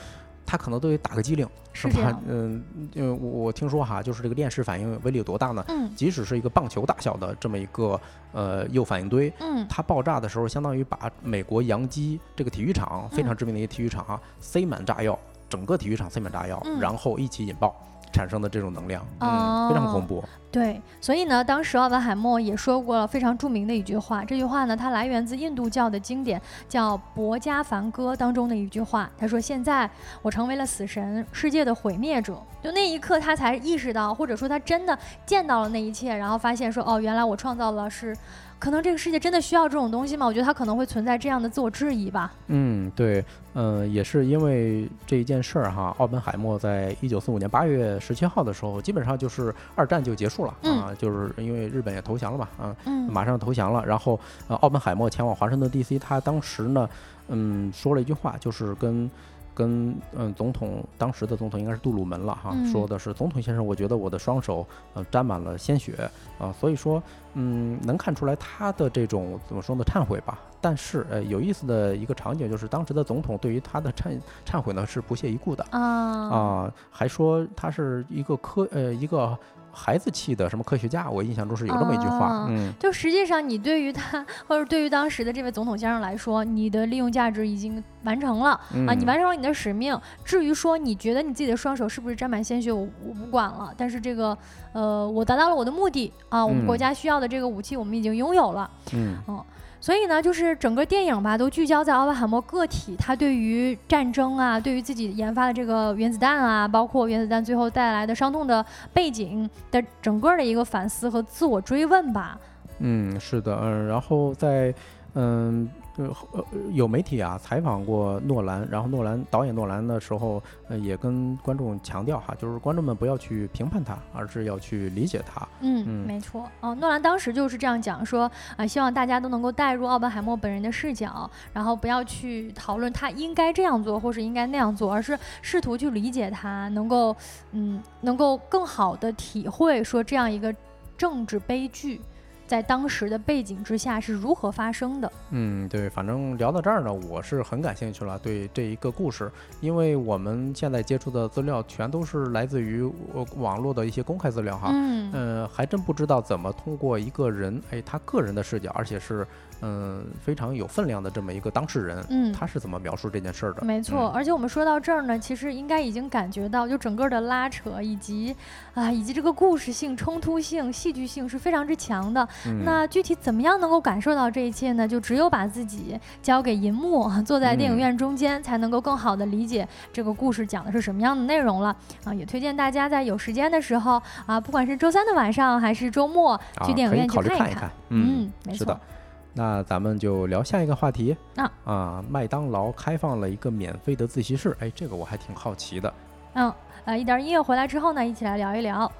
他可能都得打个机灵，是吧？嗯，因为我我听说哈，就是这个链式反应威力有多大呢？嗯，即使是一个棒球大小的这么一个呃铀反应堆，嗯，它爆炸的时候，相当于把美国洋基这个体育场非常知名的一个体育场啊塞满炸药，整个体育场塞满炸药，然后一起引爆。产生的这种能量，嗯，非常恐怖。对，所以呢，当时奥本海默也说过了非常著名的一句话。这句话呢，它来源自印度教的经典，叫《博伽梵歌》当中的一句话。他说：“现在我成为了死神，世界的毁灭者。”就那一刻，他才意识到，或者说他真的见到了那一切，然后发现说：“哦，原来我创造了是。”可能这个世界真的需要这种东西吗？我觉得他可能会存在这样的自我质疑吧。嗯，对，嗯，也是因为这一件事儿哈，奥本海默在一九四五年八月十七号的时候，基本上就是二战就结束了啊，就是因为日本也投降了嘛，啊，马上投降了。然后，呃，奥本海默前往华盛顿 D.C.，他当时呢，嗯，说了一句话，就是跟。跟嗯，总统当时的总统应该是杜鲁门了哈，说的是总统先生，我觉得我的双手呃沾满了鲜血啊，所以说嗯，能看出来他的这种怎么说呢，忏悔吧。但是呃，有意思的一个场景就是，当时的总统对于他的忏忏悔呢是不屑一顾的啊啊，还说他是一个科呃一个。孩子气的什么科学家？我印象中是有这么一句话，嗯，就实际上你对于他 <laughs> 或者对于当时的这位总统先生来说，你的利用价值已经完成了啊，你完成了你的使命。至于说你觉得你自己的双手是不是沾满鲜血，我我不管了。但是这个呃，我达到了我的目的啊，我们国家需要的这个武器我们已经拥有了，嗯，所以呢，就是整个电影吧，都聚焦在奥本海默个体，他对于战争啊，对于自己研发的这个原子弹啊，包括原子弹最后带来的伤痛的背景的整个的一个反思和自我追问吧。嗯，是的，嗯，然后在，嗯。呃，有媒体啊采访过诺兰，然后诺兰导演诺兰的时候，呃，也跟观众强调哈，就是观众们不要去评判他，而是要去理解他。嗯，没错。哦，诺兰当时就是这样讲说，啊，希望大家都能够带入奥本海默本人的视角，然后不要去讨论他应该这样做或是应该那样做，而是试图去理解他，能够，嗯，能够更好的体会说这样一个政治悲剧。在当时的背景之下是如何发生的？嗯，对，反正聊到这儿呢，我是很感兴趣了。对这一个故事，因为我们现在接触的资料全都是来自于网络的一些公开资料哈。嗯，呃，还真不知道怎么通过一个人，哎，他个人的视角，而且是。嗯，非常有分量的这么一个当事人，嗯，他是怎么描述这件事儿的？没错，而且我们说到这儿呢，其实应该已经感觉到，就整个的拉扯以及啊，以及这个故事性、冲突性、戏剧性是非常之强的。那具体怎么样能够感受到这一切呢？就只有把自己交给银幕，坐在电影院中间，才能够更好的理解这个故事讲的是什么样的内容了。啊，也推荐大家在有时间的时候啊，不管是周三的晚上还是周末，去电影院去看一看。嗯，没错。那咱们就聊下一个话题啊啊！麦当劳开放了一个免费的自习室，哎，这个我还挺好奇的。嗯，呃，一点音乐回来之后呢，一起来聊一聊。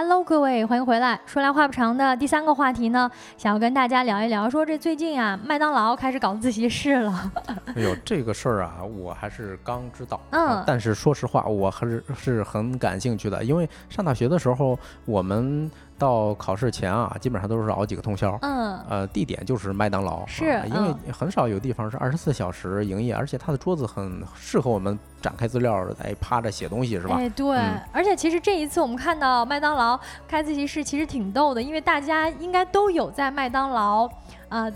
Hello，各位，欢迎回来。说来话不长的第三个话题呢，想要跟大家聊一聊，说这最近啊，麦当劳开始搞自习室了。<laughs> 哎呦，这个事儿啊，我还是刚知道。嗯。但是说实话，我还是是很感兴趣的，因为上大学的时候，我们。到考试前啊，基本上都是熬几个通宵。嗯，呃，地点就是麦当劳，是因为很少有地方是二十四小时营业，而且它的桌子很适合我们展开资料，哎，趴着写东西，是吧？哎，对。而且其实这一次我们看到麦当劳开自习室，其实挺逗的，因为大家应该都有在麦当劳啊。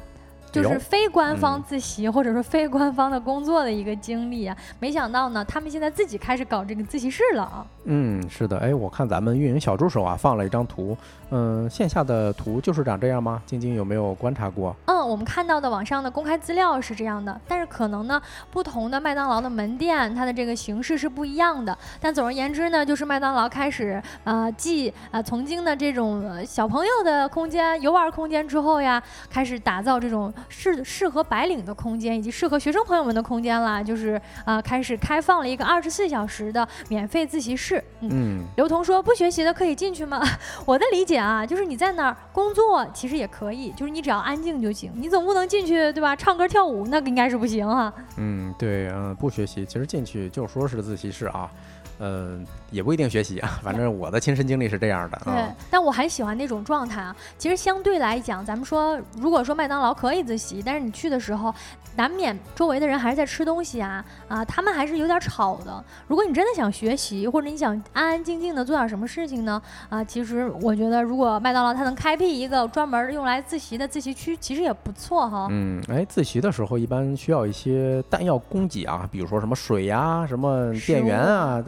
就是非官方自习或者说非官方的工作的一个经历啊，没想到呢，他们现在自己开始搞这个自习室了啊。嗯，是的，哎，我看咱们运营小助手啊放了一张图，嗯，线下的图就是长这样吗？晶晶有没有观察过？嗯，我们看到的网上的公开资料是这样的，但是可能呢，不同的麦当劳的门店它的这个形式是不一样的。但总而言之呢，就是麦当劳开始呃继呃曾经的这种小朋友的空间、游玩空间之后呀，开始打造这种。适适合白领的空间，以及适合学生朋友们的空间啦，就是啊，开始开放了一个二十四小时的免费自习室。嗯，刘同说不学习的可以进去吗？<laughs> 我的理解啊，就是你在那儿工作其实也可以，就是你只要安静就行，你总不能进去对吧？唱歌跳舞那应该是不行哈。嗯，对，嗯，不学习，其实进去就说是自习室啊。嗯，也不一定学习啊，反正我的亲身经历是这样的。对，但我很喜欢那种状态啊。其实相对来讲，咱们说，如果说麦当劳可以自习，但是你去的时候，难免周围的人还是在吃东西啊，啊，他们还是有点吵的。如果你真的想学习，或者你想安安静静的做点什么事情呢？啊，其实我觉得，如果麦当劳它能开辟一个专门用来自习的自习区，其实也不错哈。嗯，哎，自习的时候一般需要一些弹药供给啊，比如说什么水呀，什么电源啊。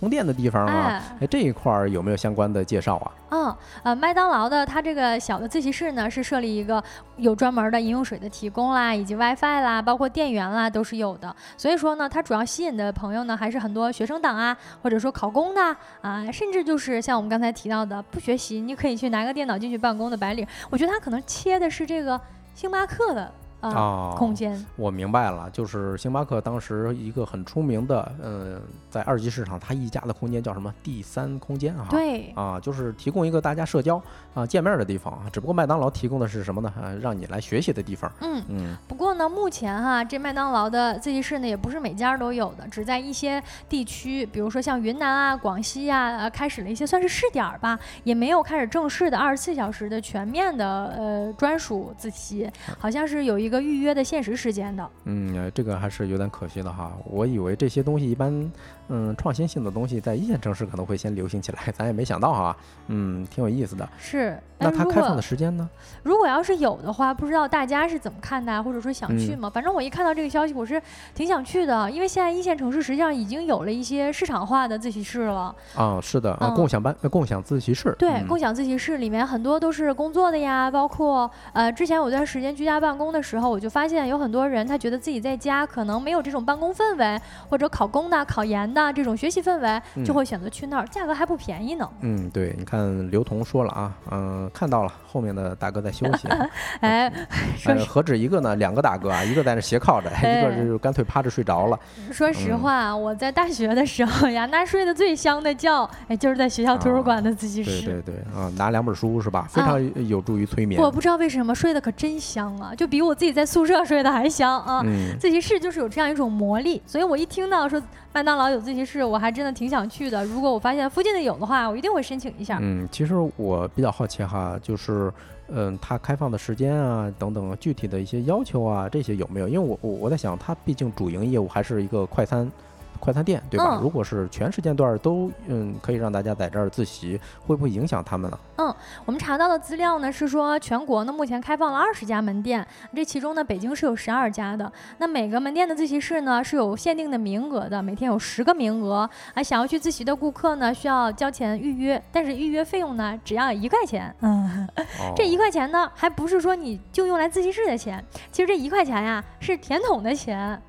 充电的地方啊，哎，这一块儿有没有相关的介绍啊？嗯，呃，麦当劳的它这个小的自习室呢，是设立一个有专门的饮用水的提供啦，以及 WiFi 啦，包括电源啦，都是有的。所以说呢，它主要吸引的朋友呢，还是很多学生党啊，或者说考公的啊，甚至就是像我们刚才提到的不学习，你可以去拿个电脑进去办公的白领。我觉得他可能切的是这个星巴克的。啊，空间，我明白了，就是星巴克当时一个很出名的，嗯，在二级市场，它溢价的空间叫什么？第三空间啊，对，啊，就是提供一个大家社交啊见面的地方啊。只不过麦当劳提供的是什么呢？啊，让你来学习的地方。嗯嗯。不过呢，目前哈，这麦当劳的自习室呢，也不是每家都有的，只在一些地区，比如说像云南啊、广西啊，呃，开始了一些算是试点儿吧，也没有开始正式的二十四小时的全面的呃专属自习，好像是有一。一个预约的限时时间的，嗯，这个还是有点可惜的哈。我以为这些东西一般，嗯，创新性的东西在一线城市可能会先流行起来，咱也没想到啊，<laughs> 嗯，挺有意思的。是，那它开放的时间呢？如果要是有的话，不知道大家是怎么看待，或者说想去吗？反正我一看到这个消息，我是挺想去的，因为现在一线城市实际上已经有了一些市场化的自习室了。啊，是的，共享班、共享自习室。对，共享自习室里面很多都是工作的呀，包括呃，之前有段时间居家办公的时候，我就发现有很多人他觉得自己在家可能没有这种办公氛围，或者考公的、考研的这种学习氛围，就会选择去那儿，价格还不便宜呢。嗯，对，你看刘同说了啊，嗯，看到了，后面的大哥在休息。<laughs> <laughs> 哎，何止一个呢？两个大哥啊，一个在那斜靠着，<laughs> 一个就干脆趴着睡着了。说实话，我在大学的时候呀，那睡得最香的觉，哎，就是在学校图书馆的自习室。对对对，啊，拿两本书是吧？非常有助于催眠。我不知道为什么睡得可真香啊，就比我自己在宿舍睡得还香啊。自习室就是有这样一种魔力，所以我一听到说麦当劳有自习室，我还真的挺想去的。如果我发现附近的有的话，我一定会申请一下。嗯，其实我比较好奇哈，就是。嗯，它开放的时间啊，等等，具体的一些要求啊，这些有没有？因为我我我在想，它毕竟主营业务还是一个快餐。快餐店对吧？如果是全时间段都嗯可以让大家在这儿自习，会不会影响他们呢？嗯，我们查到的资料呢是说，全国呢目前开放了二十家门店，这其中呢北京是有十二家的。那每个门店的自习室呢是有限定的名额的，每天有十个名额。啊，想要去自习的顾客呢需要交钱预约，但是预约费用呢只要一块钱。嗯，这一块钱呢还不是说你就用来自习室的钱，其实这一块钱呀是甜筒的钱。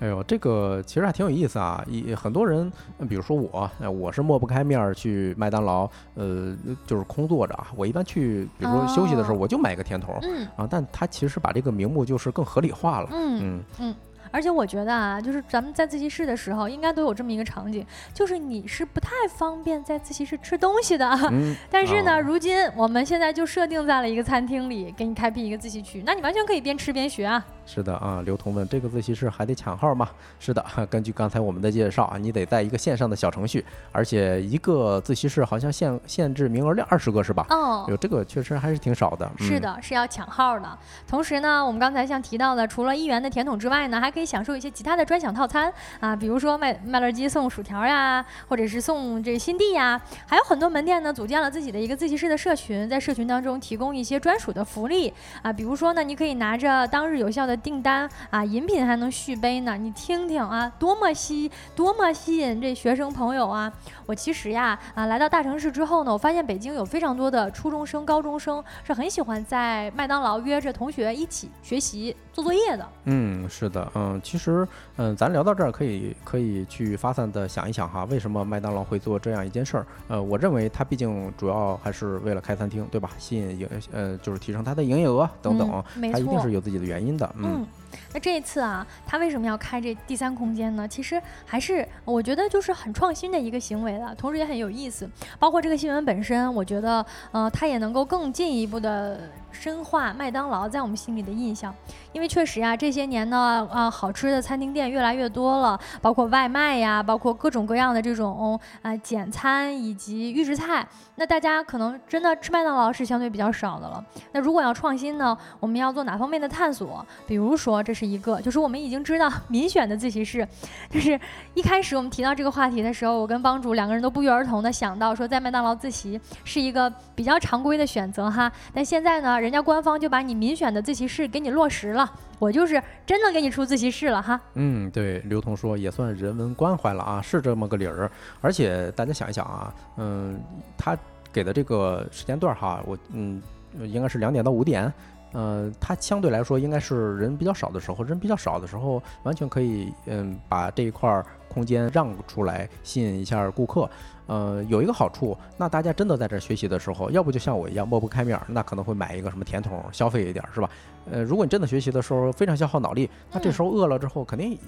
哎呦，这个其实还挺有意思啊！一很多人，比如说我，我是抹不开面儿去麦当劳，呃，就是空坐着啊。我一般去，比如说休息的时候，我就买个甜筒，啊，但他其实把这个名目就是更合理化了。嗯嗯嗯。而且我觉得啊，就是咱们在自习室的时候，应该都有这么一个场景，就是你是不太方便在自习室吃东西的。嗯。但是呢，如今我们现在就设定在了一个餐厅里，给你开辟一个自习区，那你完全可以边吃边学啊。是的啊，刘同问这个自习室还得抢号吗？<laughs> 是的，<laughs> 根据刚才我们的介绍啊，你得在一个线上的小程序，而且一个自习室好像限限制名额量二十个是吧？哦，有这个确实还是挺少的。是的，是要抢号的。同时呢，我们刚才像提到的，除了一元的甜筒之外呢，还可以享受一些其他的专享套餐啊，比如说麦麦乐鸡送薯条呀，或者是送这新地呀，还有很多门店呢组建了自己的一个自习室的社群，在社群当中提供一些专属的福利啊，比如说呢，你可以拿着当日有效的。订单啊，饮品还能续杯呢，你听听啊，多么吸，多么吸引这学生朋友啊！我其实呀，啊，来到大城市之后呢，我发现北京有非常多的初中生、高中生是很喜欢在麦当劳约着同学一起学习、做作业的。嗯，是的，嗯，其实，嗯，咱聊到这儿可以可以去发散的想一想哈，为什么麦当劳会做这样一件事儿？呃，我认为它毕竟主要还是为了开餐厅，对吧？吸引营，呃，就是提升它的营业额等等，它一定是有自己的原因的。嗯。うん那这一次啊，他为什么要开这第三空间呢？其实还是我觉得就是很创新的一个行为了，同时也很有意思。包括这个新闻本身，我觉得，呃，它也能够更进一步的。深化麦当劳在我们心里的印象，因为确实啊，这些年呢，啊，好吃的餐厅店越来越多了，包括外卖呀，包括各种各样的这种啊简餐以及预制菜。那大家可能真的吃麦当劳是相对比较少的了。那如果要创新呢，我们要做哪方面的探索？比如说，这是一个，就是我们已经知道 <laughs> 民选的自习室，就是一开始我们提到这个话题的时候，我跟帮主两个人都不约而同的想到说，在麦当劳自习是一个比较常规的选择哈。但现在呢？人家官方就把你民选的自习室给你落实了，我就是真的给你出自习室了哈。嗯，对，刘同说也算人文关怀了啊，是这么个理儿。而且大家想一想啊，嗯，他给的这个时间段哈，我嗯，应该是两点到五点，呃，它相对来说应该是人比较少的时候，人比较少的时候，完全可以嗯把这一块空间让出来，吸引一下顾客。呃，有一个好处，那大家真的在这学习的时候，要不就像我一样抹不开面，那可能会买一个什么甜筒消费一点，是吧？呃，如果你真的学习的时候非常消耗脑力，那这时候饿了之后肯定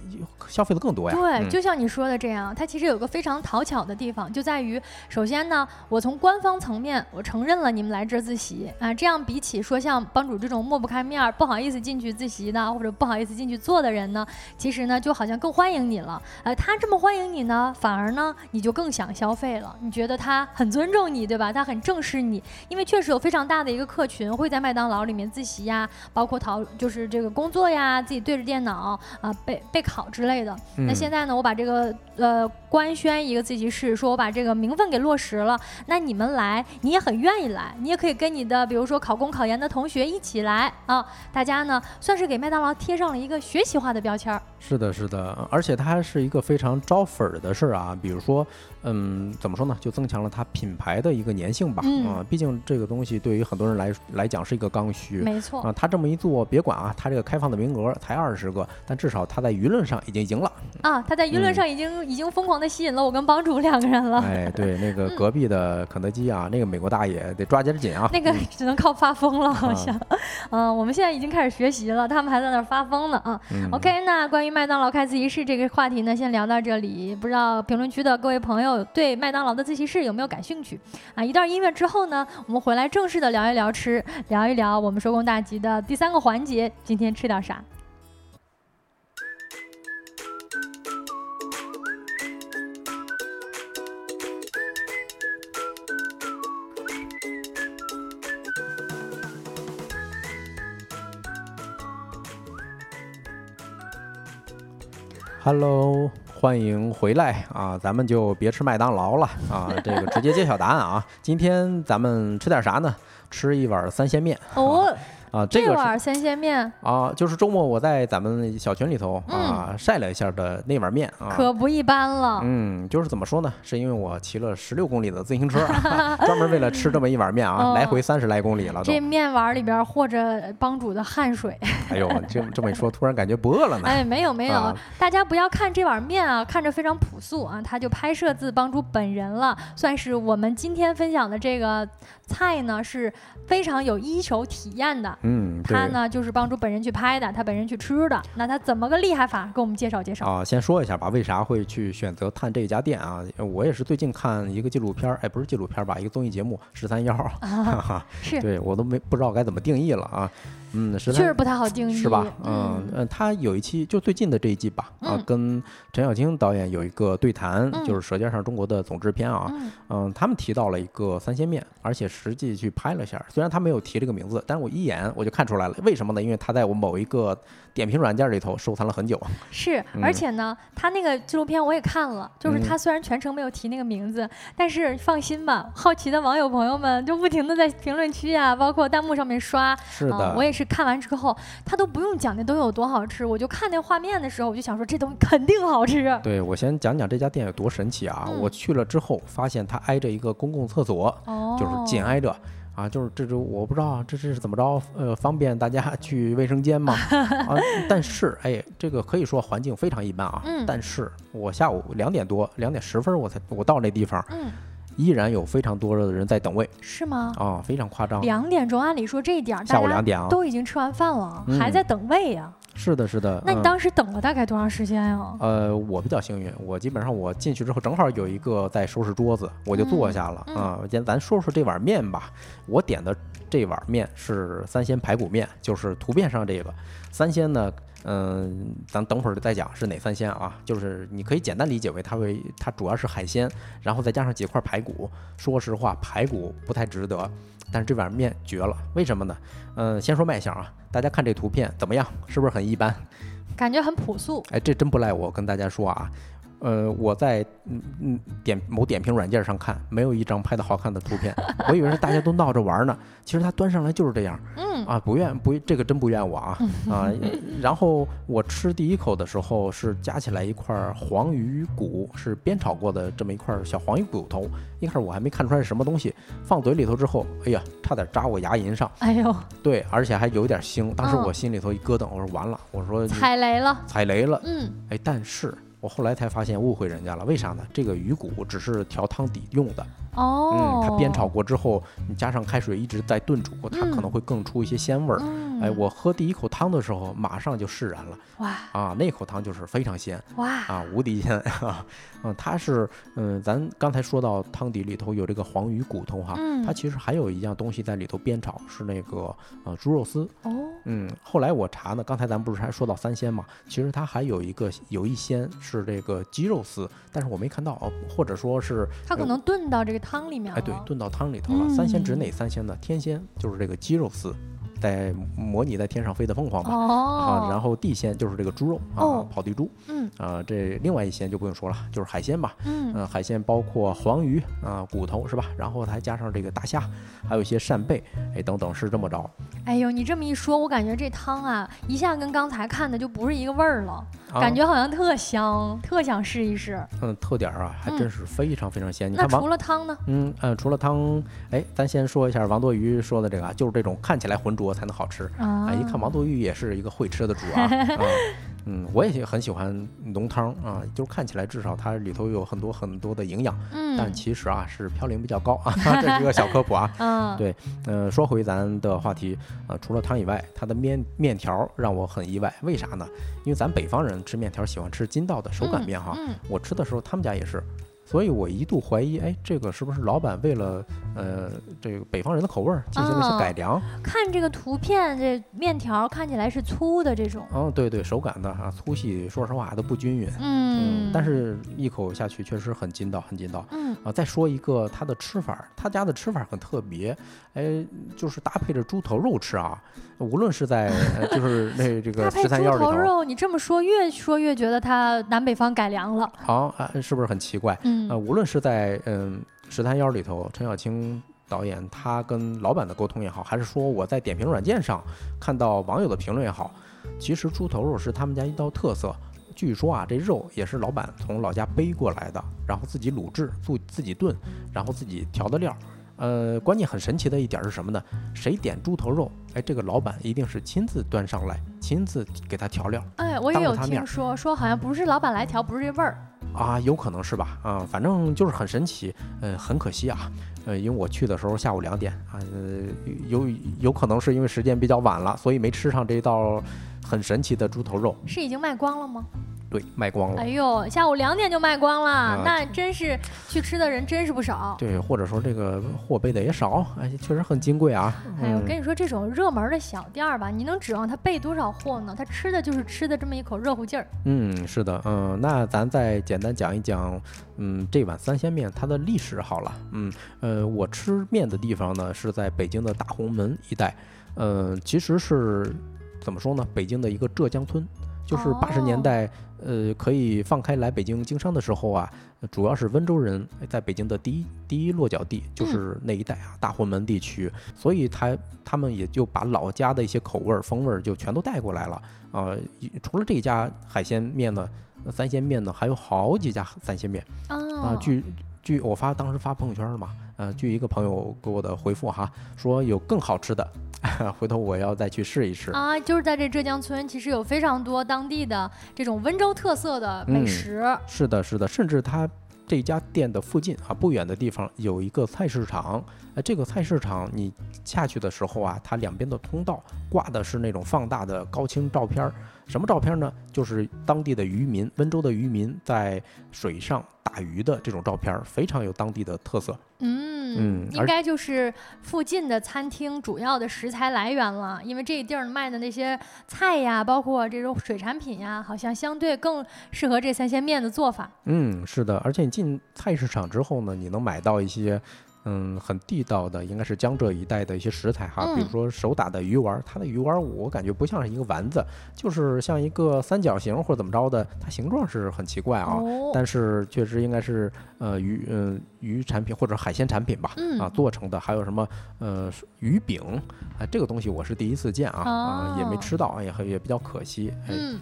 消费的更多呀。对，就像你说的这样，它其实有个非常讨巧的地方，就在于首先呢，我从官方层面我承认了你们来这儿自习啊，这样比起说像帮主这种抹不开面儿、不好意思进去自习的，或者不好意思进去做的人呢，其实呢就好像更欢迎你了。呃，他这么欢迎你呢，反而呢你就更想消费了。你觉得他很尊重你，对吧？他很正视你，因为确实有非常大的一个客群会在麦当劳里面自习呀，包括讨就是这个工作呀，自己对着电脑啊备备考之类的。那现在呢，我把这个呃官宣一个自习室，说我把这个名分给落实了。那你们来，你也很愿意来，你也可以跟你的比如说考公考研的同学一起来啊。大家呢算是给麦当劳贴上了一个学习化的标签儿。是的，是的，而且它还是一个非常招粉儿的事儿啊。比如说，嗯，怎么说呢？就增强了它品牌的一个粘性吧。啊，毕竟这个东西对于很多人来来讲是一个刚需。没错。啊，他这么一做，别管啊，他这个开放的名额才二十个，但至少他在舆论上已经赢了。啊，他在舆论上已经已经疯狂的吸引了我跟帮主两个人了。哎，对，那个隔壁的肯德基啊，那个美国大爷得抓紧紧啊。<laughs> 那个只能靠发疯了，好像。嗯，我们现在已经开始学习了，他们还在那发疯呢。啊，OK，那关于麦当劳开自习室这个话题呢，先聊到这里。不知道评论区的各位朋友对麦当劳的自习室有没有感兴趣？啊，一段音乐之后呢，我们回来正式的聊一聊吃，聊一聊我们收工大吉的第三个环节，今天吃点啥？Hello，欢迎回来啊！咱们就别吃麦当劳了啊，<laughs> 这个直接揭晓答案啊！今天咱们吃点啥呢？吃一碗三鲜面哦。啊，这个碗三鲜面啊，就是周末我在咱们小群里头啊晒了一下的那碗面啊，可不一般了。嗯，就是怎么说呢？是因为我骑了十六公里的自行车，<laughs> 专门为了吃这么一碗面啊，<laughs> 来回三十来公里了。这面碗里边和着帮主的汗水。<laughs> 哎呦，这这么一说，突然感觉不饿了呢。哎，没有没有，大家不要看这碗面啊，看着非常朴素啊，它就拍摄自帮主本人了，算是我们今天分享的这个菜呢是非常有一手体验的。嗯，他呢就是帮助本人去拍的，他本人去吃的。那他怎么个厉害法？给我们介绍介绍啊！先说一下吧，为啥会去选择探这家店啊？我也是最近看一个纪录片，哎，不是纪录片吧，一个综艺节目《十三幺》啊，<laughs> 是对我都没不知道该怎么定义了啊。嗯，确实不太好定义，是吧？嗯嗯，他有一期就最近的这一季吧，啊，跟陈小青导演有一个对谈，就是《舌尖上中国》的总制片啊，嗯，他们提到了一个三鲜面，而且实际去拍了下，虽然他没有提这个名字，但是我一眼我就看出来了，为什么呢？因为他在我某一个。点评软件里头收藏了很久，<laughs> 是，而且呢，他那个纪录片我也看了，就是他虽然全程没有提那个名字，但是放心吧，好奇的网友朋友们就不停的在评论区啊，包括弹幕上面刷，是的，我也是看完之后，他都不用讲那东西有多好吃，我就看那画面的时候，我就想说这东西肯定好吃。对，我先讲讲这家店有多神奇啊！我去了之后，发现它挨着一个公共厕所，就是紧挨着。啊，就是这种我不知道这是怎么着，呃，方便大家去卫生间吗？<laughs> 啊，但是哎，这个可以说环境非常一般啊。嗯。但是我下午两点多，两点十分我才我到那地方，嗯，依然有非常多的人在等位。是吗？啊，非常夸张。两点钟，按理说这一点下午两点啊，都已经吃完饭了，还在等位呀。是的，是的。那你当时等了大概多长时间呀？呃，我比较幸运，我基本上我进去之后正好有一个在收拾桌子，我就坐下了啊。先咱说说这碗面吧，我点的这碗面是三鲜排骨面，就是图片上这个三鲜呢。嗯，咱等会儿再讲是哪三鲜啊？就是你可以简单理解为它为它主要是海鲜，然后再加上几块排骨。说实话，排骨不太值得。但是这碗面绝了，为什么呢？嗯，先说卖相啊，大家看这图片怎么样？是不是很一般？感觉很朴素。哎，这真不赖我跟大家说啊。呃，我在嗯嗯点某点评软件上看，没有一张拍的好看的图片，<laughs> 我以为是大家都闹着玩呢。其实它端上来就是这样，嗯啊，不怨不这个真不怨我啊 <laughs> 啊。然后我吃第一口的时候是夹起来一块黄鱼骨，是煸炒过的这么一块小黄鱼骨头。一开始我还没看出来是什么东西，放嘴里头之后，哎呀，差点扎我牙龈上。哎呦，对，而且还有点腥。当时我心里头一咯噔，我说完了，我说踩雷了，踩雷了。嗯，哎，但是。我后来才发现误会人家了，为啥呢？这个鱼骨只是调汤底用的哦，嗯，它煸炒过之后，你加上开水一直在炖煮，它可能会更出一些鲜味儿。哎，我喝第一口汤的时候，马上就释然了。哇啊，那口汤就是非常鲜哇啊，无敌鲜 <laughs> 啊！嗯，它是嗯，咱刚才说到汤底里头有这个黄鱼骨头哈，它其实还有一样东西在里头煸炒，是那个呃猪肉丝。哦，嗯，后来我查呢，刚才咱不是还说到三鲜嘛，其实它还有一个有一鲜是这个鸡肉丝，但是我没看到哦，或者说是它可能炖到这个汤里面了。哎，对，炖到汤里头了。三鲜指哪三鲜呢？天鲜就是这个鸡肉丝。在模拟在天上飞的凤凰吧，啊，然后地鲜就是这个猪肉啊，跑地猪，嗯，啊，这另外一鲜就不用说了，就是海鲜吧，嗯，海鲜包括黄鱼啊，骨头是吧？然后还加上这个大虾，还有一些扇贝，哎，等等是这么着。哎呦，你这么一说，我感觉这汤啊，一下跟刚才看的就不是一个味儿了，感觉好像特香，特想试一试。嗯，特点啊，还真是非常非常鲜。那除了汤呢？嗯嗯，除了汤，哎，咱先说一下王多鱼说的这个啊，就是这种看起来浑浊。才能好吃啊！一看王多鱼也是一个会吃的主啊。<laughs> 嗯，我也很喜欢浓汤啊，就是看起来至少它里头有很多很多的营养。嗯，但其实啊是嘌呤比较高啊，<laughs> 这是一个小科普啊。嗯，对，呃，说回咱的话题啊，除了汤以外，它的面面条让我很意外，为啥呢？因为咱北方人吃面条喜欢吃筋道的手擀面哈。嗯，我吃的时候他们家也是。所以我一度怀疑，哎，这个是不是老板为了呃这个北方人的口味儿进行了一些改良？看这个图片，这面条看起来是粗的这种。嗯，对对，手擀的啊，粗细说实话都不均匀。嗯，但是一口下去确实很筋道，很筋道。嗯啊，再说一个它的吃法，他家的吃法很特别，哎，就是搭配着猪头肉吃啊。无论是在就是 <laughs> 那这个食材药里头，猪头肉，你这么说越说越觉得它南北方改良了。好啊，是不是很奇怪？嗯，呃，无论是在嗯十三幺里头，陈小青导演他跟老板的沟通也好，还是说我在点评软件上看到网友的评论也好，其实猪头肉是他们家一道特色。据说啊，这肉也是老板从老家背过来的，然后自己卤制、自自己炖，然后自己调的料。呃，关键很神奇的一点是什么呢？谁点猪头肉，哎，这个老板一定是亲自端上来，亲自给他调料。哎，我也有听说，说好像不是老板来调，不是这味儿啊，有可能是吧？啊，反正就是很神奇。呃，很可惜啊，呃，因为我去的时候下午两点啊，呃，有有可能是因为时间比较晚了，所以没吃上这道很神奇的猪头肉。是已经卖光了吗？对，卖光了。哎呦，下午两点就卖光了，那真是去吃的人真是不少。对，或者说这个货备的也少，哎，确实很金贵啊。哎，我跟你说，这种热门的小店儿吧，你能指望他备多少货呢？他吃的就是吃的这么一口热乎劲儿。嗯，是的，嗯，那咱再简单讲一讲，嗯，这碗三鲜面它的历史好了。嗯，呃，我吃面的地方呢是在北京的大红门一带，嗯，其实是怎么说呢？北京的一个浙江村。就是八十年代，呃，可以放开来北京经商的时候啊，主要是温州人在北京的第一第一落脚地就是那一带啊，大红门地区，所以他他们也就把老家的一些口味儿风味儿就全都带过来了啊。除了这家海鲜面呢，三鲜面呢，还有好几家三鲜面啊。据据我发当时发朋友圈了嘛，呃，据一个朋友给我的回复哈，说有更好吃的。<laughs> 回头我要再去试一试啊！就是在这浙江村，其实有非常多当地的这种温州特色的美食。是的，是的，甚至它这家店的附近啊，不远的地方有一个菜市场。哎，这个菜市场你下去的时候啊，它两边的通道挂的是那种放大的高清照片儿。什么照片呢？就是当地的渔民，温州的渔民在水上打鱼的这种照片，非常有当地的特色。嗯嗯，应该就是附近的餐厅主要的食材来源了，因为这地儿卖的那些菜呀，包括这种水产品呀，好像相对更适合这三鲜面的做法。嗯，是的，而且你进菜市场之后呢，你能买到一些。嗯，很地道的，应该是江浙一带的一些食材哈，比如说手打的鱼丸，它的鱼丸我感觉不像是一个丸子，就是像一个三角形或者怎么着的，它形状是很奇怪啊，但是确实应该是呃鱼嗯鱼产品或者海鲜产品吧，啊做成的，还有什么呃鱼饼，啊这个东西我是第一次见啊，啊也没吃到，也很也比较可惜。嗯，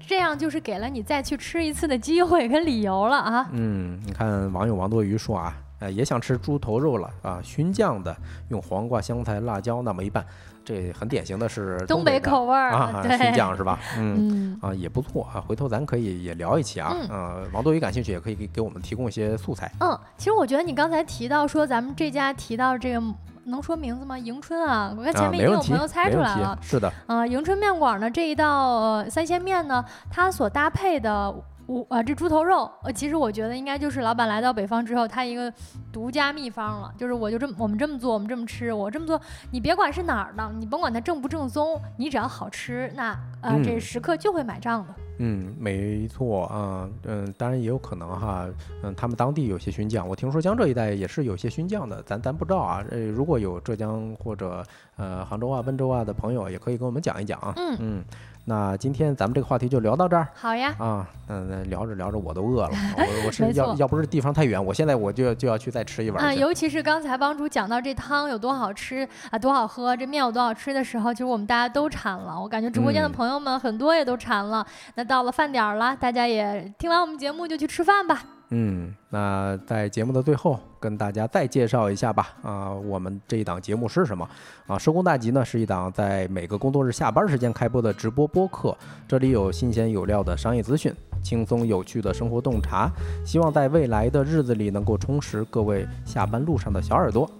这样就是给了你再去吃一次的机会跟理由了啊。嗯，你看网友王多鱼说啊。哎，也想吃猪头肉了啊！熏酱的，用黄瓜、香菜、辣椒那么一拌，这很典型的是东北口味儿啊，熏酱是吧？嗯啊，也不错啊。回头咱可以也聊一期啊。嗯，王多鱼感兴趣，也可以给给我们提供一些素材。嗯，其实我觉得你刚才提到说咱们这家提到这个能说名字吗？迎春啊，我看前面已经有朋友猜出来了。是的，呃，迎春面馆呢这一道三鲜面呢，它所搭配的。我啊，这猪头肉，呃，其实我觉得应该就是老板来到北方之后，他一个独家秘方了。就是我就这么，我们这么做，我们这么吃，我这么做，你别管是哪儿的，你甭管它正不正宗，你只要好吃，那呃，这食客就会买账的。嗯，没错啊，嗯，当然也有可能哈，嗯，他们当地有些熏酱，我听说江浙一带也是有些熏酱的，咱咱不知道啊。呃，如果有浙江或者呃杭州啊、温州啊的朋友，也可以跟我们讲一讲啊。嗯嗯。那今天咱们这个话题就聊到这儿。好呀。啊，嗯，聊着聊着我都饿了。<laughs> 我我是要要不是地方太远，我现在我就就要去再吃一碗。啊，尤其是刚才帮主讲到这汤有多好吃啊，多好喝，这面有多好吃的时候，其实我们大家都馋了。我感觉直播间的朋友们很多也都馋了。那到了饭点儿了，大家也听完我们节目就去吃饭吧。嗯，那在节目的最后，跟大家再介绍一下吧。啊，我们这一档节目是什么？啊，收工大吉呢，是一档在每个工作日下班时间开播的直播播客。这里有新鲜有料的商业资讯，轻松有趣的生活洞察，希望在未来的日子里能够充实各位下班路上的小耳朵。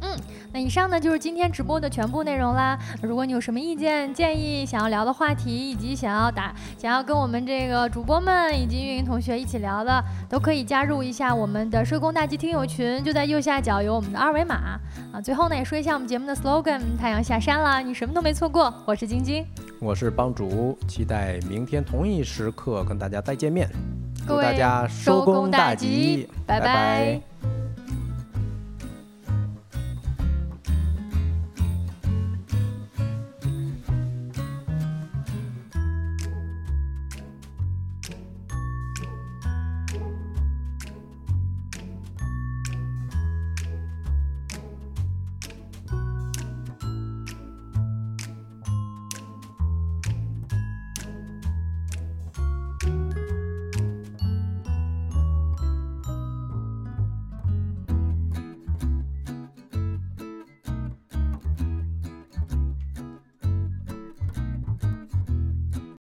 嗯。那以上呢就是今天直播的全部内容啦。如果你有什么意见建议，想要聊的话题，以及想要打想要跟我们这个主播们以及运营同学一起聊的，都可以加入一下我们的社工大吉听友群，就在右下角有我们的二维码啊。最后呢也说一下我们节目的 slogan：太阳下山了，你什么都没错过。我是晶晶，我是帮主，期待明天同一时刻跟大家再见面。祝大家收工大吉，拜拜。